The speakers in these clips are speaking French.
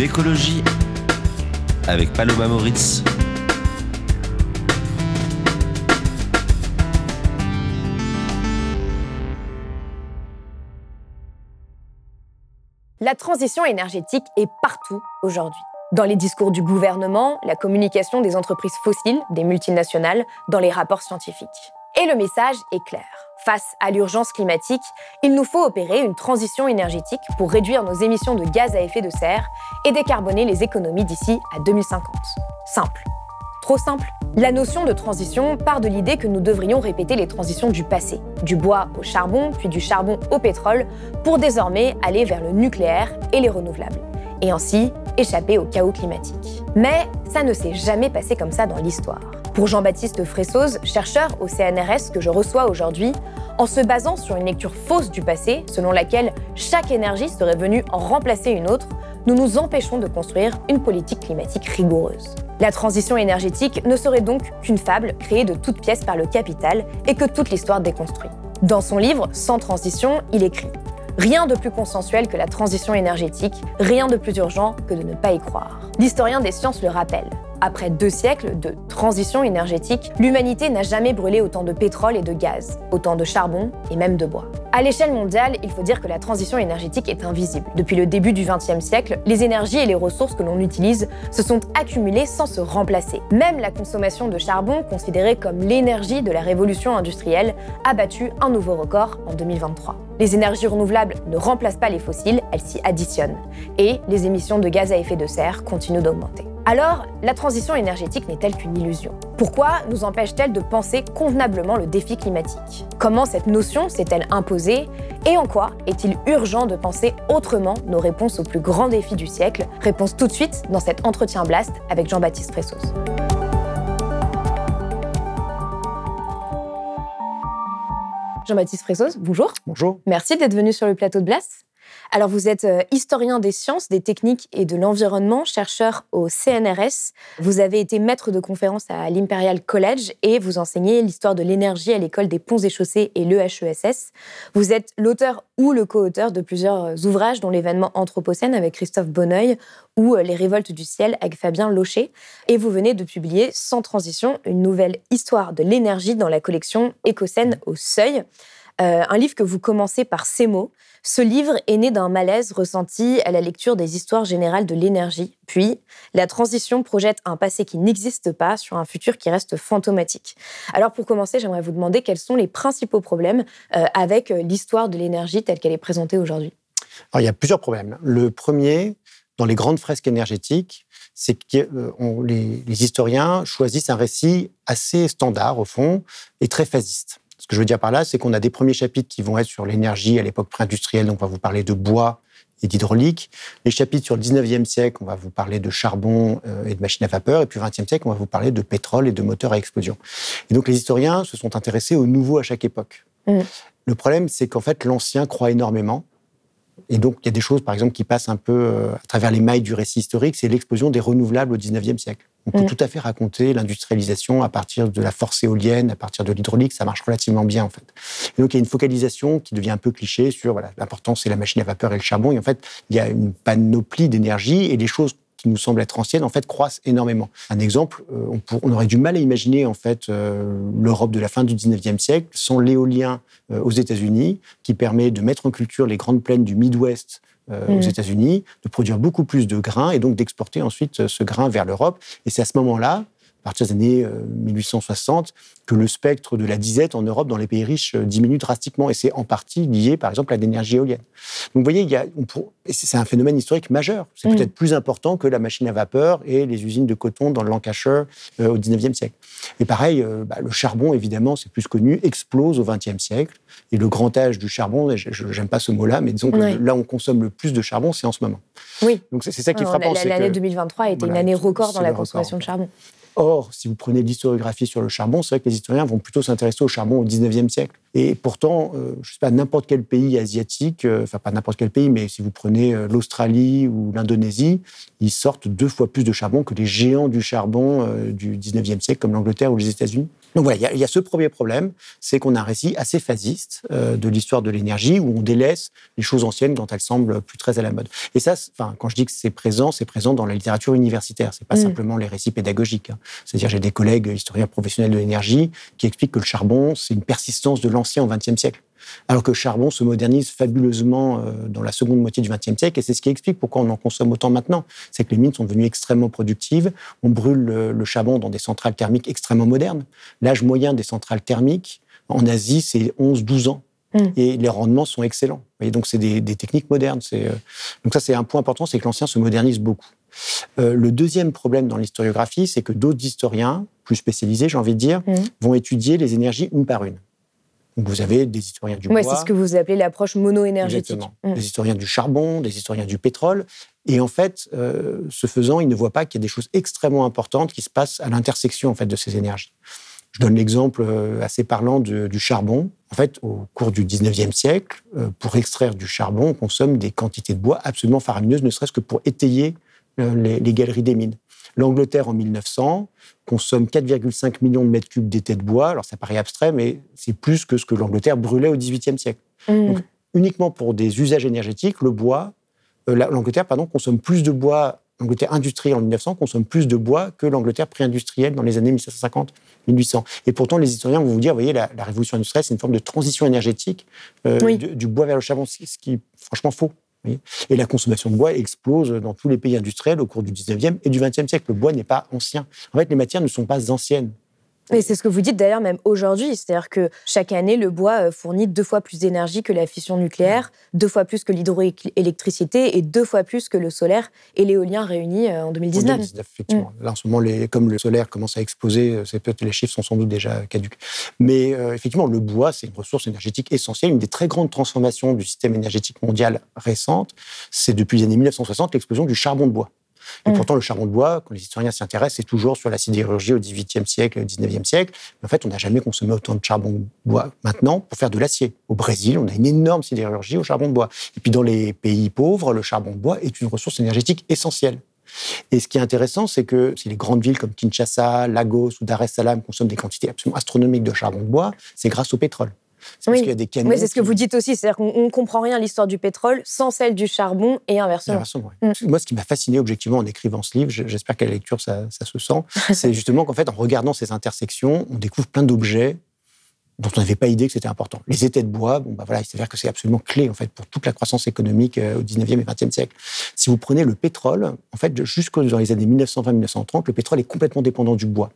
L'écologie avec Paloma Moritz. La transition énergétique est partout aujourd'hui. Dans les discours du gouvernement, la communication des entreprises fossiles, des multinationales, dans les rapports scientifiques. Et le message est clair. Face à l'urgence climatique, il nous faut opérer une transition énergétique pour réduire nos émissions de gaz à effet de serre et décarboner les économies d'ici à 2050. Simple. Trop simple La notion de transition part de l'idée que nous devrions répéter les transitions du passé, du bois au charbon, puis du charbon au pétrole, pour désormais aller vers le nucléaire et les renouvelables, et ainsi échapper au chaos climatique. Mais ça ne s'est jamais passé comme ça dans l'histoire. Pour Jean-Baptiste Fressoz, chercheur au CNRS que je reçois aujourd'hui, en se basant sur une lecture fausse du passé, selon laquelle chaque énergie serait venue en remplacer une autre, nous nous empêchons de construire une politique climatique rigoureuse. La transition énergétique ne serait donc qu'une fable créée de toutes pièces par le capital et que toute l'histoire déconstruit. Dans son livre Sans transition, il écrit Rien de plus consensuel que la transition énergétique, rien de plus urgent que de ne pas y croire. L'historien des sciences le rappelle. Après deux siècles de transition énergétique, l'humanité n'a jamais brûlé autant de pétrole et de gaz, autant de charbon et même de bois. À l'échelle mondiale, il faut dire que la transition énergétique est invisible. Depuis le début du XXe siècle, les énergies et les ressources que l'on utilise se sont accumulées sans se remplacer. Même la consommation de charbon, considérée comme l'énergie de la révolution industrielle, a battu un nouveau record en 2023. Les énergies renouvelables ne remplacent pas les fossiles, elles s'y additionnent. Et les émissions de gaz à effet de serre continuent d'augmenter. Alors, la transition énergétique n'est-elle qu'une illusion Pourquoi nous empêche-t-elle de penser convenablement le défi climatique? Comment cette notion s'est-elle imposée? Et en quoi est-il urgent de penser autrement? Nos réponses aux plus grands défis du siècle Réponse tout de suite dans cet entretien Blast avec Jean-Baptiste Pressos. Jean-Baptiste Fressos, bonjour. Bonjour. Merci d'être venu sur le plateau de Blast. Alors, vous êtes euh, historien des sciences, des techniques et de l'environnement, chercheur au CNRS. Vous avez été maître de conférence à l'Imperial College et vous enseignez l'histoire de l'énergie à l'école des ponts et chaussées et l'EHESS. Vous êtes l'auteur ou le co-auteur de plusieurs euh, ouvrages, dont l'événement Anthropocène avec Christophe Bonneuil ou euh, Les révoltes du ciel avec Fabien Locher. Et vous venez de publier Sans transition, une nouvelle histoire de l'énergie dans la collection Écocène au seuil. Un livre que vous commencez par ces mots. Ce livre est né d'un malaise ressenti à la lecture des histoires générales de l'énergie, puis la transition projette un passé qui n'existe pas sur un futur qui reste fantomatique. Alors pour commencer, j'aimerais vous demander quels sont les principaux problèmes euh, avec euh, l'histoire de l'énergie telle qu'elle est présentée aujourd'hui. il y a plusieurs problèmes. Le premier, dans les grandes fresques énergétiques, c'est que euh, les, les historiens choisissent un récit assez standard au fond et très phasiste. Ce que je veux dire par là, c'est qu'on a des premiers chapitres qui vont être sur l'énergie à l'époque pré-industrielle, donc on va vous parler de bois et d'hydraulique. Les chapitres sur le 19e siècle, on va vous parler de charbon euh, et de machines à vapeur. Et puis 20e siècle, on va vous parler de pétrole et de moteurs à explosion. Et donc les historiens se sont intéressés au nouveau à chaque époque. Mmh. Le problème, c'est qu'en fait, l'ancien croit énormément et donc, il y a des choses, par exemple, qui passent un peu euh, à travers les mailles du récit historique, c'est l'explosion des renouvelables au 19e siècle. On peut mm. tout à fait raconter l'industrialisation à partir de la force éolienne, à partir de l'hydraulique, ça marche relativement bien en fait. Et donc il y a une focalisation qui devient un peu cliché sur voilà, l'importance c'est la machine à vapeur et le charbon. Et en fait, il y a une panoplie d'énergie et les choses qui nous semblent être anciennes, en fait, croissent énormément. Un exemple, euh, on, aurait du mal à imaginer, en fait, euh, l'Europe de la fin du 19e siècle sans l'éolien euh, aux États-Unis, qui permet de mettre en culture les grandes plaines du Midwest aux mmh. États-Unis, de produire beaucoup plus de grains et donc d'exporter ensuite ce grain vers l'Europe. Et c'est à ce moment-là à partir des années 1860, euh, que le spectre de la disette en Europe, dans les pays riches, euh, diminue drastiquement. Et c'est en partie lié, par exemple, à l'énergie éolienne. Donc, vous voyez, il y a, c'est un phénomène historique majeur. C'est mm. peut-être plus important que la machine à vapeur et les usines de coton dans le Lancashire euh, au 19e siècle. Et pareil, bah, le charbon, évidemment, c'est plus connu, explose au 20e siècle. Et le grand âge du charbon, j'aime pas ce mot-là, mais disons que là, on consomme le plus de charbon, c'est en ce moment. Oui. Donc, c'est ça qui est frappant. L'année 2023 a été une année record dans la consommation de charbon. Or, si vous prenez l'historiographie sur le charbon, c'est vrai que les historiens vont plutôt s'intéresser au charbon au 19e siècle. Et pourtant, euh, je ne sais pas, n'importe quel pays asiatique, euh, enfin pas n'importe quel pays, mais si vous prenez euh, l'Australie ou l'Indonésie, ils sortent deux fois plus de charbon que les géants du charbon du 19e siècle, comme l'Angleterre ou les États-Unis. Donc voilà, il y, a ce premier problème, c'est qu'on a un récit assez phasiste de l'histoire de l'énergie, où on délaisse les choses anciennes quand elles semblent plus très à la mode. Et ça, enfin, quand je dis que c'est présent, c'est présent dans la littérature universitaire, c'est pas mm. simplement les récits pédagogiques. Hein. C'est-à-dire, j'ai des collègues historiens professionnels de l'énergie qui expliquent que le charbon, c'est une persistance de l'ancien au XXe siècle. Alors que le charbon se modernise fabuleusement euh, dans la seconde moitié du XXe siècle, et c'est ce qui explique pourquoi on en consomme autant maintenant. C'est que les mines sont devenues extrêmement productives. On brûle le, charbon dans des centrales thermiques extrêmement modernes. L'âge moyen des centrales thermiques en Asie, c'est 11-12 ans. Mm. Et les rendements sont excellents. Et donc, c'est des, techniques modernes. Euh, donc, ça, c'est un point important, c'est que l'ancien se modernise beaucoup. Euh, le deuxième problème dans l'historiographie, c'est que d'autres historiens, plus spécialisés, j'ai envie de dire, mmh. vont étudier les énergies une par une. Donc vous avez des historiens du bois. C'est ce que vous appelez l'approche mono-énergétique. Mmh. Des historiens du charbon, des historiens du pétrole. Et en fait, euh, ce faisant, ils ne voient pas qu'il y a des choses extrêmement importantes qui se passent à l'intersection en fait, de ces énergies. Je donne l'exemple euh, assez parlant du charbon. En fait, au cours du 19e siècle, pour extraire du charbon, on consomme des quantités de bois absolument faramineuses, ne serait-ce que pour étayer euh, les, galeries des mines. L'Angleterre, en 1900, consomme 4,5 millions de mètres cubes d'été de bois. Alors, ça paraît abstrait, mais c'est plus que ce que l'Angleterre brûlait au XVIIIe siècle. Mmh. Donc, uniquement pour des usages énergétiques, le bois, euh, l'Angleterre, pardon, consomme plus de bois. L'Angleterre industrielle en 1900 consomme plus de bois que l'Angleterre pré-industrielle dans les années 1750-1800. Et pourtant, les historiens vont vous dire, vous voyez, la, révolution industrielle, c'est une forme de transition énergétique euh, du, du, bois vers le charbon, ce qui est franchement faux. Et la consommation de bois explose dans tous les pays industriels au cours du 19e et du 20e siècle. Le bois n'est pas ancien. En fait, les matières ne sont pas anciennes. Et c'est ce que vous dites d'ailleurs même aujourd'hui, c'est-à-dire que chaque année, le bois euh, fournit deux fois plus d'énergie que la fission nucléaire, deux fois plus que l'hydroélectricité et deux fois plus que le solaire et l'éolien réunis euh, en 2019. En 2019 effectivement. Mm. Là, en ce moment, les, comme le solaire commence à exploser, euh, peut-être les chiffres sont sans doute déjà caducs. Mais effectivement, le bois, c'est une ressource énergétique essentielle. Une des très grandes transformations du système énergétique mondial récente, c'est depuis les années 1960 l'explosion du charbon de bois. Et mm. pourtant, le charbon de bois, quand les historiens s'y intéressent, c'est toujours sur la sidérurgie au XVIIIe siècle, au XIXe siècle. Mais en fait, on n'a jamais consommé autant de charbon de bois maintenant pour faire de l'acier. Au Brésil, on a une énorme sidérurgie au charbon de bois. Et puis dans les pays pauvres, le charbon de bois est une ressource énergétique essentielle. Et ce qui est intéressant, c'est que si les grandes villes comme Kinshasa, Lagos ou Dar es Salaam consomment des quantités absolument astronomiques de charbon de bois, c'est grâce au pétrole. C'est oui. des canons. c'est ce que vous dites aussi, c'est-à-dire qu'on ne comprend rien à l'histoire du pétrole sans celle du charbon et inversement. Mm. Moi, ce qui m'a fasciné objectivement en écrivant ce livre, j'espère qu'à la lecture ça, se sent, c'est justement qu'en fait, en regardant ces intersections, on découvre plein d'objets dont on n'avait pas idée que c'était important. Les étais de bois, bon, bah voilà, il s'avère que c'est absolument clé en fait pour toute la croissance économique euh, au 19e et 20e siècle. Si vous prenez le pétrole, en fait, jusqu'aux dans les années 1920-1930, le pétrole est complètement dépendant du bois.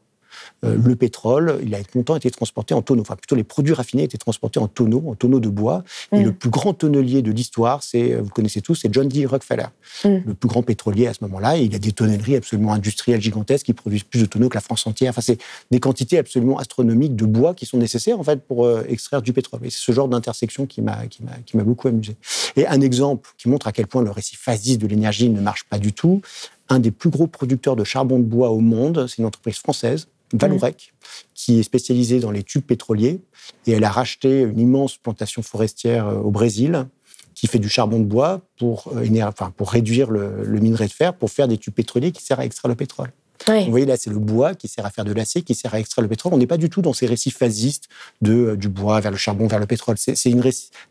Euh, le pétrole, il a longtemps été transporté en tonneaux. Enfin, plutôt les produits raffinés étaient transportés en tonneaux, en tonneaux de bois. Et mm. le plus grand tonnelier de l'histoire, c'est, euh, vous connaissez tous, c'est John D. Rockefeller, mm. le plus grand pétrolier à ce moment-là. il a des tonnelleries absolument industrielles gigantesques qui produisent plus de tonneaux que la France entière. Enfin, c'est des quantités absolument astronomiques de bois qui sont nécessaires en fait pour euh, extraire du pétrole. Et c'est ce genre d'intersection qui m'a qui m'a qui m'a beaucoup amusé. Et un exemple qui montre à quel point le récit phasiste de l'énergie ne marche pas du tout. Un des plus gros producteurs de charbon de bois au monde, c'est une entreprise française Valorec, qui est spécialisée dans les tubes pétroliers. Et elle a racheté une immense plantation forestière euh, au Brésil qui fait du charbon de bois pour, euh, pour réduire le, minerai de fer, pour faire des tubes pétroliers qui servent à extraire le pétrole. Vous voyez, là, c'est le bois qui sert à faire de l'acier, qui sert à extraire le pétrole. On n'est pas du tout dans ces récits phasistes de, euh, du bois vers le charbon, vers le pétrole. C'est une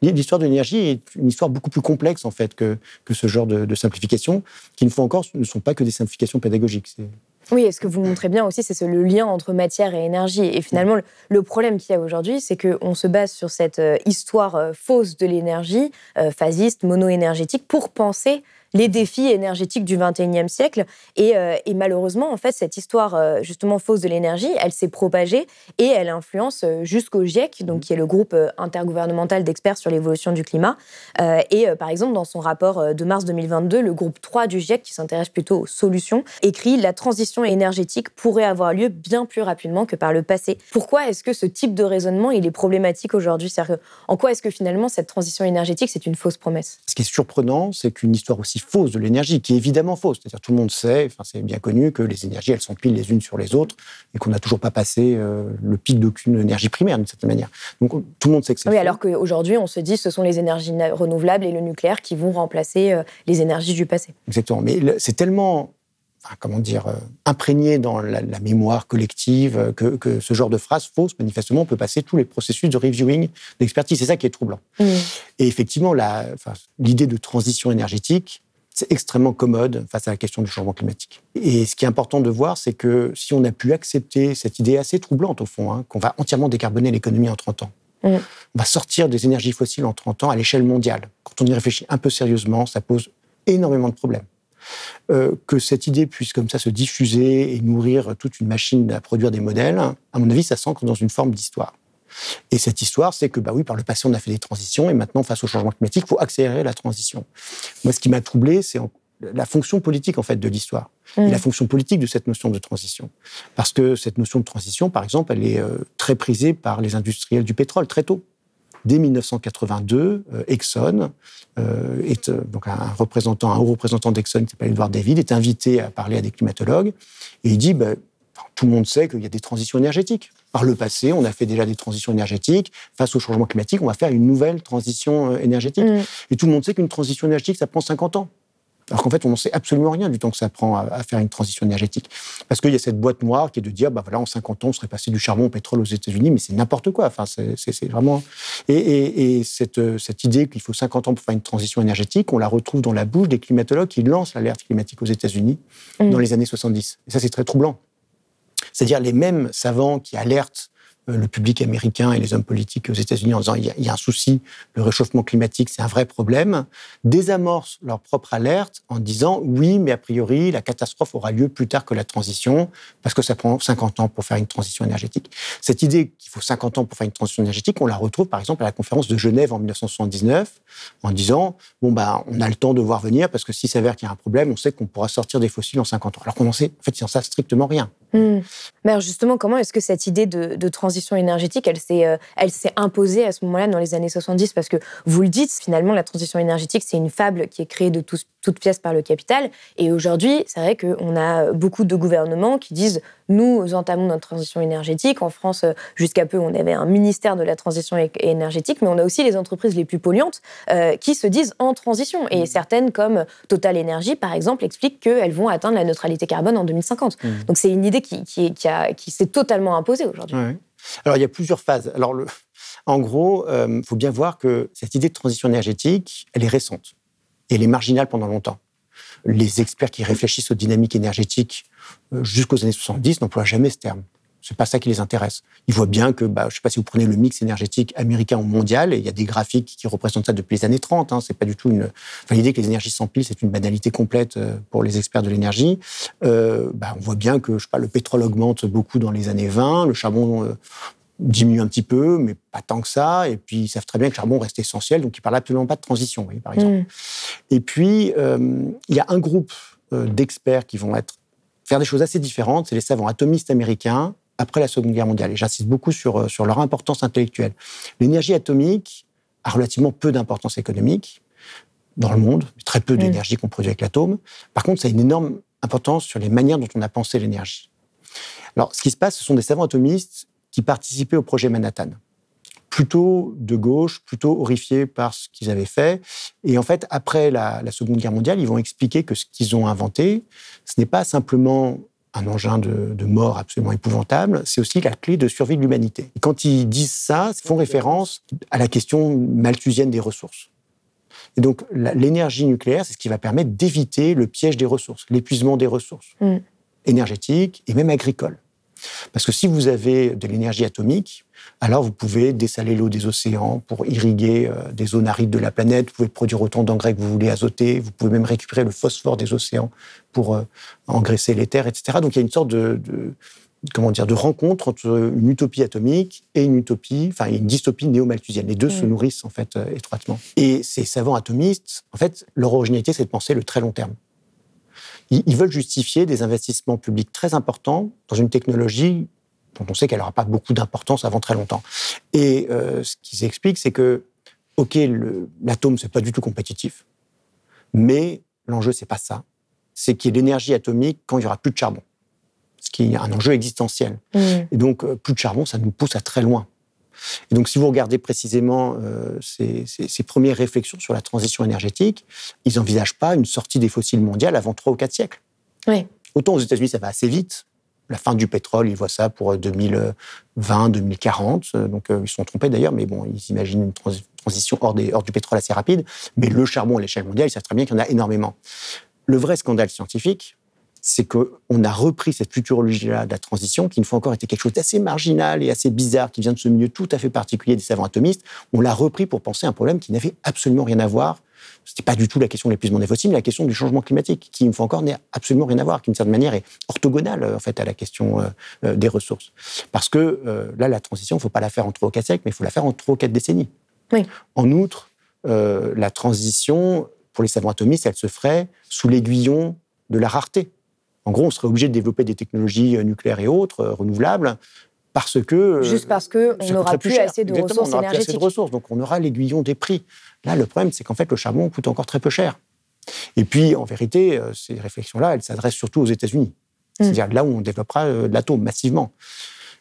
l'histoire de l'énergie est une histoire beaucoup plus complexe, en fait, que, que ce genre de, de simplifications, qui, une fois encore, ne sont pas que des simplifications pédagogiques. Oui, et ce que vous montrez bien aussi, c'est le lien entre matière et énergie. Et finalement, le problème qu'il y a aujourd'hui, c'est qu'on se base sur cette euh, histoire euh, fausse de l'énergie, phasiste, mono-énergétique, pour penser les défis énergétiques du 21e siècle. Et, et malheureusement, en fait, cette histoire justement fausse de l'énergie, elle s'est propagée et elle influence jusqu'au GIEC, donc qui est le groupe intergouvernemental d'experts sur l'évolution du climat. et par exemple, dans son rapport de mars 2022, le groupe 3 du GIEC, qui s'intéresse plutôt aux solutions, écrit la transition énergétique pourrait avoir lieu bien plus rapidement que par le passé. Pourquoi est-ce que ce type de raisonnement il est problématique aujourd'hui? En quoi est-ce que finalement cette transition énergétique c'est une fausse promesse? Ce qui est surprenant, c'est qu'une histoire aussi fausse de l'énergie, qui est évidemment fausse, c'est-à-dire tout le monde sait, enfin c'est bien connu que les énergies elles s'empilent les unes sur les autres et qu'on n'a toujours pas passé euh, le pic d'aucune énergie primaire d'une certaine manière. Donc tout le monde sait que c'est Oui, faux. alors qu'aujourd'hui on se dit ce sont les énergies renouvelables et le nucléaire qui vont remplacer euh, les énergies du passé. Exactement, mais c'est tellement comment dire, euh, imprégné dans la, mémoire collective, euh, que, ce genre de phrase fausse, manifestement, peut passer tous les processus de reviewing, d'expertise. C'est ça qui est troublant. Mmh. Et effectivement, l'idée de transition énergétique, c'est extrêmement commode face à la question du changement climatique. Et ce qui est important de voir, c'est que si on a pu accepter cette idée assez troublante, au fond, hein, qu'on va entièrement décarboner l'économie en 30 ans, mmh. on va sortir des énergies fossiles en 30 ans à l'échelle mondiale. Quand on y réfléchit un peu sérieusement, ça pose énormément de problèmes. Euh, que cette idée puisse comme ça se diffuser et nourrir toute une machine à produire des modèles, à mon avis, ça s'ancre dans une forme d'histoire. Et cette histoire, c'est que, bah oui, par le passé, on a fait des transitions et maintenant, face au changement climatique, il faut accélérer la transition. Moi, ce qui m'a troublé, c'est la fonction politique, en fait, de l'histoire. Et la mmh. fonction politique de cette notion de transition. Parce que cette notion de transition, par exemple, elle est euh, très prisée par les industriels du pétrole très tôt dès 1982, euh, Exxon euh, est donc un représentant, un haut représentant d'Exxon qui s'appelle Edward David est invité à parler à des climatologues et il dit ben, tout le monde sait qu'il y a des transitions énergétiques. Par le passé, on a fait déjà des transitions énergétiques. Face au changement climatique, on va faire une nouvelle transition énergétique. Mm. Et tout le monde sait qu'une transition énergétique, ça prend 50 ans. Alors qu'en fait, on n'en sait absolument rien du temps que ça prend à, faire une transition énergétique. Parce qu'il y a cette boîte noire qui est de dire, bah voilà, en 50 ans, on serait passé du charbon au pétrole aux États-Unis, mais c'est n'importe quoi. Enfin, c'est vraiment. Et, cette, cette, idée qu'il faut 50 ans pour faire une transition énergétique, on la retrouve dans la bouche des climatologues qui lancent l'alerte climatique aux États-Unis mmh. dans les années 70. Et ça, c'est très troublant. C'est-à-dire les mêmes savants qui alertent le public américain et les hommes politiques aux États-Unis en disant il y, a, un souci, le réchauffement climatique, c'est un vrai problème, désamorcent leur propre alerte en disant oui, mais a priori, la catastrophe aura lieu plus tard que la transition, parce que ça prend 50 ans pour faire une transition énergétique. Cette idée qu'il faut 50 ans pour faire une transition énergétique, on la retrouve par exemple à la conférence de Genève en 1979, en disant bon, bah, on a le temps de voir venir, parce que s'il s'avère qu'il y a un problème, on sait qu'on pourra sortir des fossiles en 50 ans. Alors qu'on en sait, en fait, il n'en savent strictement rien. Hmm. Mais alors justement, comment est-ce que cette idée de, de transition énergétique, elle s'est, euh, elle s'est imposée à ce moment-là dans les années 70 parce que vous le dites, finalement, la transition énergétique, c'est une fable qui est créée de toutes pièces par le capital. Et aujourd'hui, c'est vrai qu'on a beaucoup de gouvernements qui disent nous entamons notre transition énergétique. En France, jusqu'à peu, on avait un ministère de la transition énergétique, mais on a aussi les entreprises les plus polluantes euh, qui se disent en transition. Et mmh. certaines, comme Total Energy, par exemple, expliquent qu'elles vont atteindre la neutralité carbone en 2050. Mmh. Donc c'est une idée qui, qui, qui s'est totalement imposée aujourd'hui. Alors, il y a plusieurs phases. Alors, en gros, il euh, faut bien voir que cette idée de transition énergétique, elle est récente. Et elle est marginale pendant longtemps. Les experts qui réfléchissent aux dynamiques énergétiques euh, jusqu'aux années 70 n'emploient jamais ce terme. C'est pas ça qui les intéresse. Ils voient bien que, bah, je sais pas si vous prenez le mix énergétique américain ou mondial, et il y a des graphiques qui représentent ça depuis les années 30. Hein, c'est pas du tout une. Enfin, l'idée que les énergies s'empilent, c'est une banalité complète euh, pour les experts de l'énergie. Euh, bah, on voit bien que, je sais pas, le pétrole augmente beaucoup dans les années 20, le charbon euh, diminue un petit peu, mais pas tant que ça. Et puis, ils savent très bien que le charbon reste essentiel, donc ils parlent absolument pas de transition, par exemple. Mm. Et puis, il y a un groupe d'experts qui vont être faire des choses assez différentes. C'est les savants atomistes américains après la Seconde Guerre mondiale. Et j'insiste beaucoup sur, euh, sur leur importance intellectuelle. L'énergie atomique a relativement peu d'importance économique dans le monde, très peu mm. d'énergie qu'on produit avec l'atome. Par contre, ça a une énorme importance sur les manières dont on a pensé l'énergie. Alors, ce qui se passe, ce sont des savants atomistes qui participaient au projet Manhattan. Plutôt de gauche, plutôt horrifiés par ce qu'ils avaient fait. Et en fait, après la, la Seconde Guerre mondiale, ils vont expliquer que ce qu'ils ont inventé, ce n'est pas simplement un engin de, mort absolument épouvantable, c'est aussi la clé de survie de l'humanité. Quand ils disent ça, ils font référence à la question malthusienne des ressources. Et donc, l'énergie nucléaire, c'est ce qui va permettre d'éviter le piège des ressources, l'épuisement des ressources mm. énergétiques et même agricoles. Parce que si vous avez de l'énergie atomique, alors vous pouvez dessaler l'eau des océans pour irriguer euh, des zones arides de la planète, vous pouvez produire autant d'engrais que vous voulez azoter, vous pouvez même récupérer le phosphore des océans pour euh, engraisser les terres, etc. Donc il y a une sorte de, comment dire, de rencontre entre une utopie atomique et une utopie, enfin une dystopie néo-malthusienne. Les deux se mm. nourrissent en fait euh, étroitement. Et ces savants atomistes, en fait, leur originalité, c'est de penser le très long terme. Ils, veulent justifier des investissements publics très importants dans une technologie dont on sait qu'elle n'aura pas beaucoup d'importance avant très longtemps. Et euh, ce qu'ils expliquent, c'est que, ok, l'atome c'est pas du tout compétitif, mais l'enjeu c'est pas ça. C'est qu'il y ait l'énergie atomique quand il y aura plus de charbon ce qui est un enjeu existentiel. Mm. Et donc, euh, plus de charbon, ça nous pousse à très loin. Et donc, si vous regardez précisément euh, ces, premières réflexions sur la transition énergétique, ils n'envisagent pas une sortie des fossiles mondiales avant trois ou quatre siècles. Oui. Autant aux États-Unis, ça va assez vite. La fin du pétrole, ils voient ça pour 2020, 2040. Euh, donc, ils sont trompés d'ailleurs, mais bon, ils imaginent une transition hors, des, hors du pétrole assez rapide. Mais le charbon à l'échelle mondiale, ils savent très bien qu'il y en a énormément. Le vrai scandale scientifique, c'est qu'on a repris cette futurologie-là de la transition, qui une fois encore était quelque chose d'assez marginal et assez bizarre, qui vient de ce milieu tout à fait particulier des savants atomistes. On l'a repris pour penser à un problème qui n'avait absolument rien à voir. Ce n'était pas du tout la question de l'épuisement des fossiles, mais la question du changement climatique, qui une fois encore n'a absolument rien à voir, qui d'une certaine manière est orthogonale en fait à la question euh, euh, des ressources. Parce que euh, là, la transition, il ne faut pas la faire en trois ou quatre siècles, mais il faut la faire en trois ou quatre décennies. En outre, la transition, pour les savants atomistes, elle se ferait sous l'aiguillon de la rareté. En gros, on serait obligé de développer des technologies euh, nucléaires et autres, euh, renouvelables, parce que... Euh, Juste parce qu'on n'aura plus, assez de ressources on Plus assez de ressources, donc on aura l'aiguillon des prix. Là, le problème, c'est qu'en fait, le charbon coûte encore très peu cher. Et puis, en vérité, ces réflexions-là, elles s'adressent surtout aux États-Unis. Hmm. C'est-à-dire là où on développera de l'atome massivement.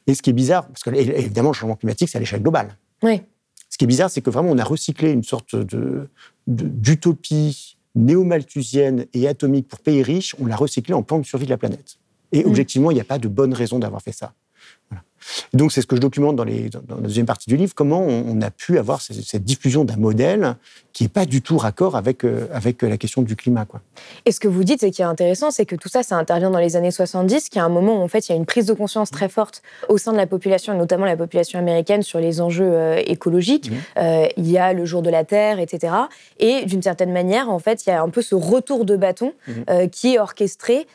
Et ce qui est bizarre, parce que évidemment, le changement climatique, c'est à l'échelle globale. Oui. Ce qui est bizarre, c'est que vraiment, on a recyclé une sorte d'utopie néo-malthusienne et atomique pour pays riches, on l'a recyclé en plan de survie de la planète. Et mmh. objectivement, il n'y a pas de bonne raison d'avoir fait ça. Donc, c'est ce que je documente dans, les, dans, la deuxième partie du livre, comment on, a pu avoir cette, diffusion d'un modèle qui n'est pas du tout raccord avec, euh, avec la question du climat. Quoi. Et ce que vous dites, et qui est intéressant, c'est que tout ça, ça intervient dans les années 70, qu'il y a un moment où en fait, il y a une prise de conscience très forte au sein de la population, et notamment la population américaine, sur les enjeux euh, écologiques. Mmh. Euh, il y a le jour de la Terre, etc. Et d'une certaine manière, en fait, il y a un peu ce retour de bâton mmh. qui est orchestré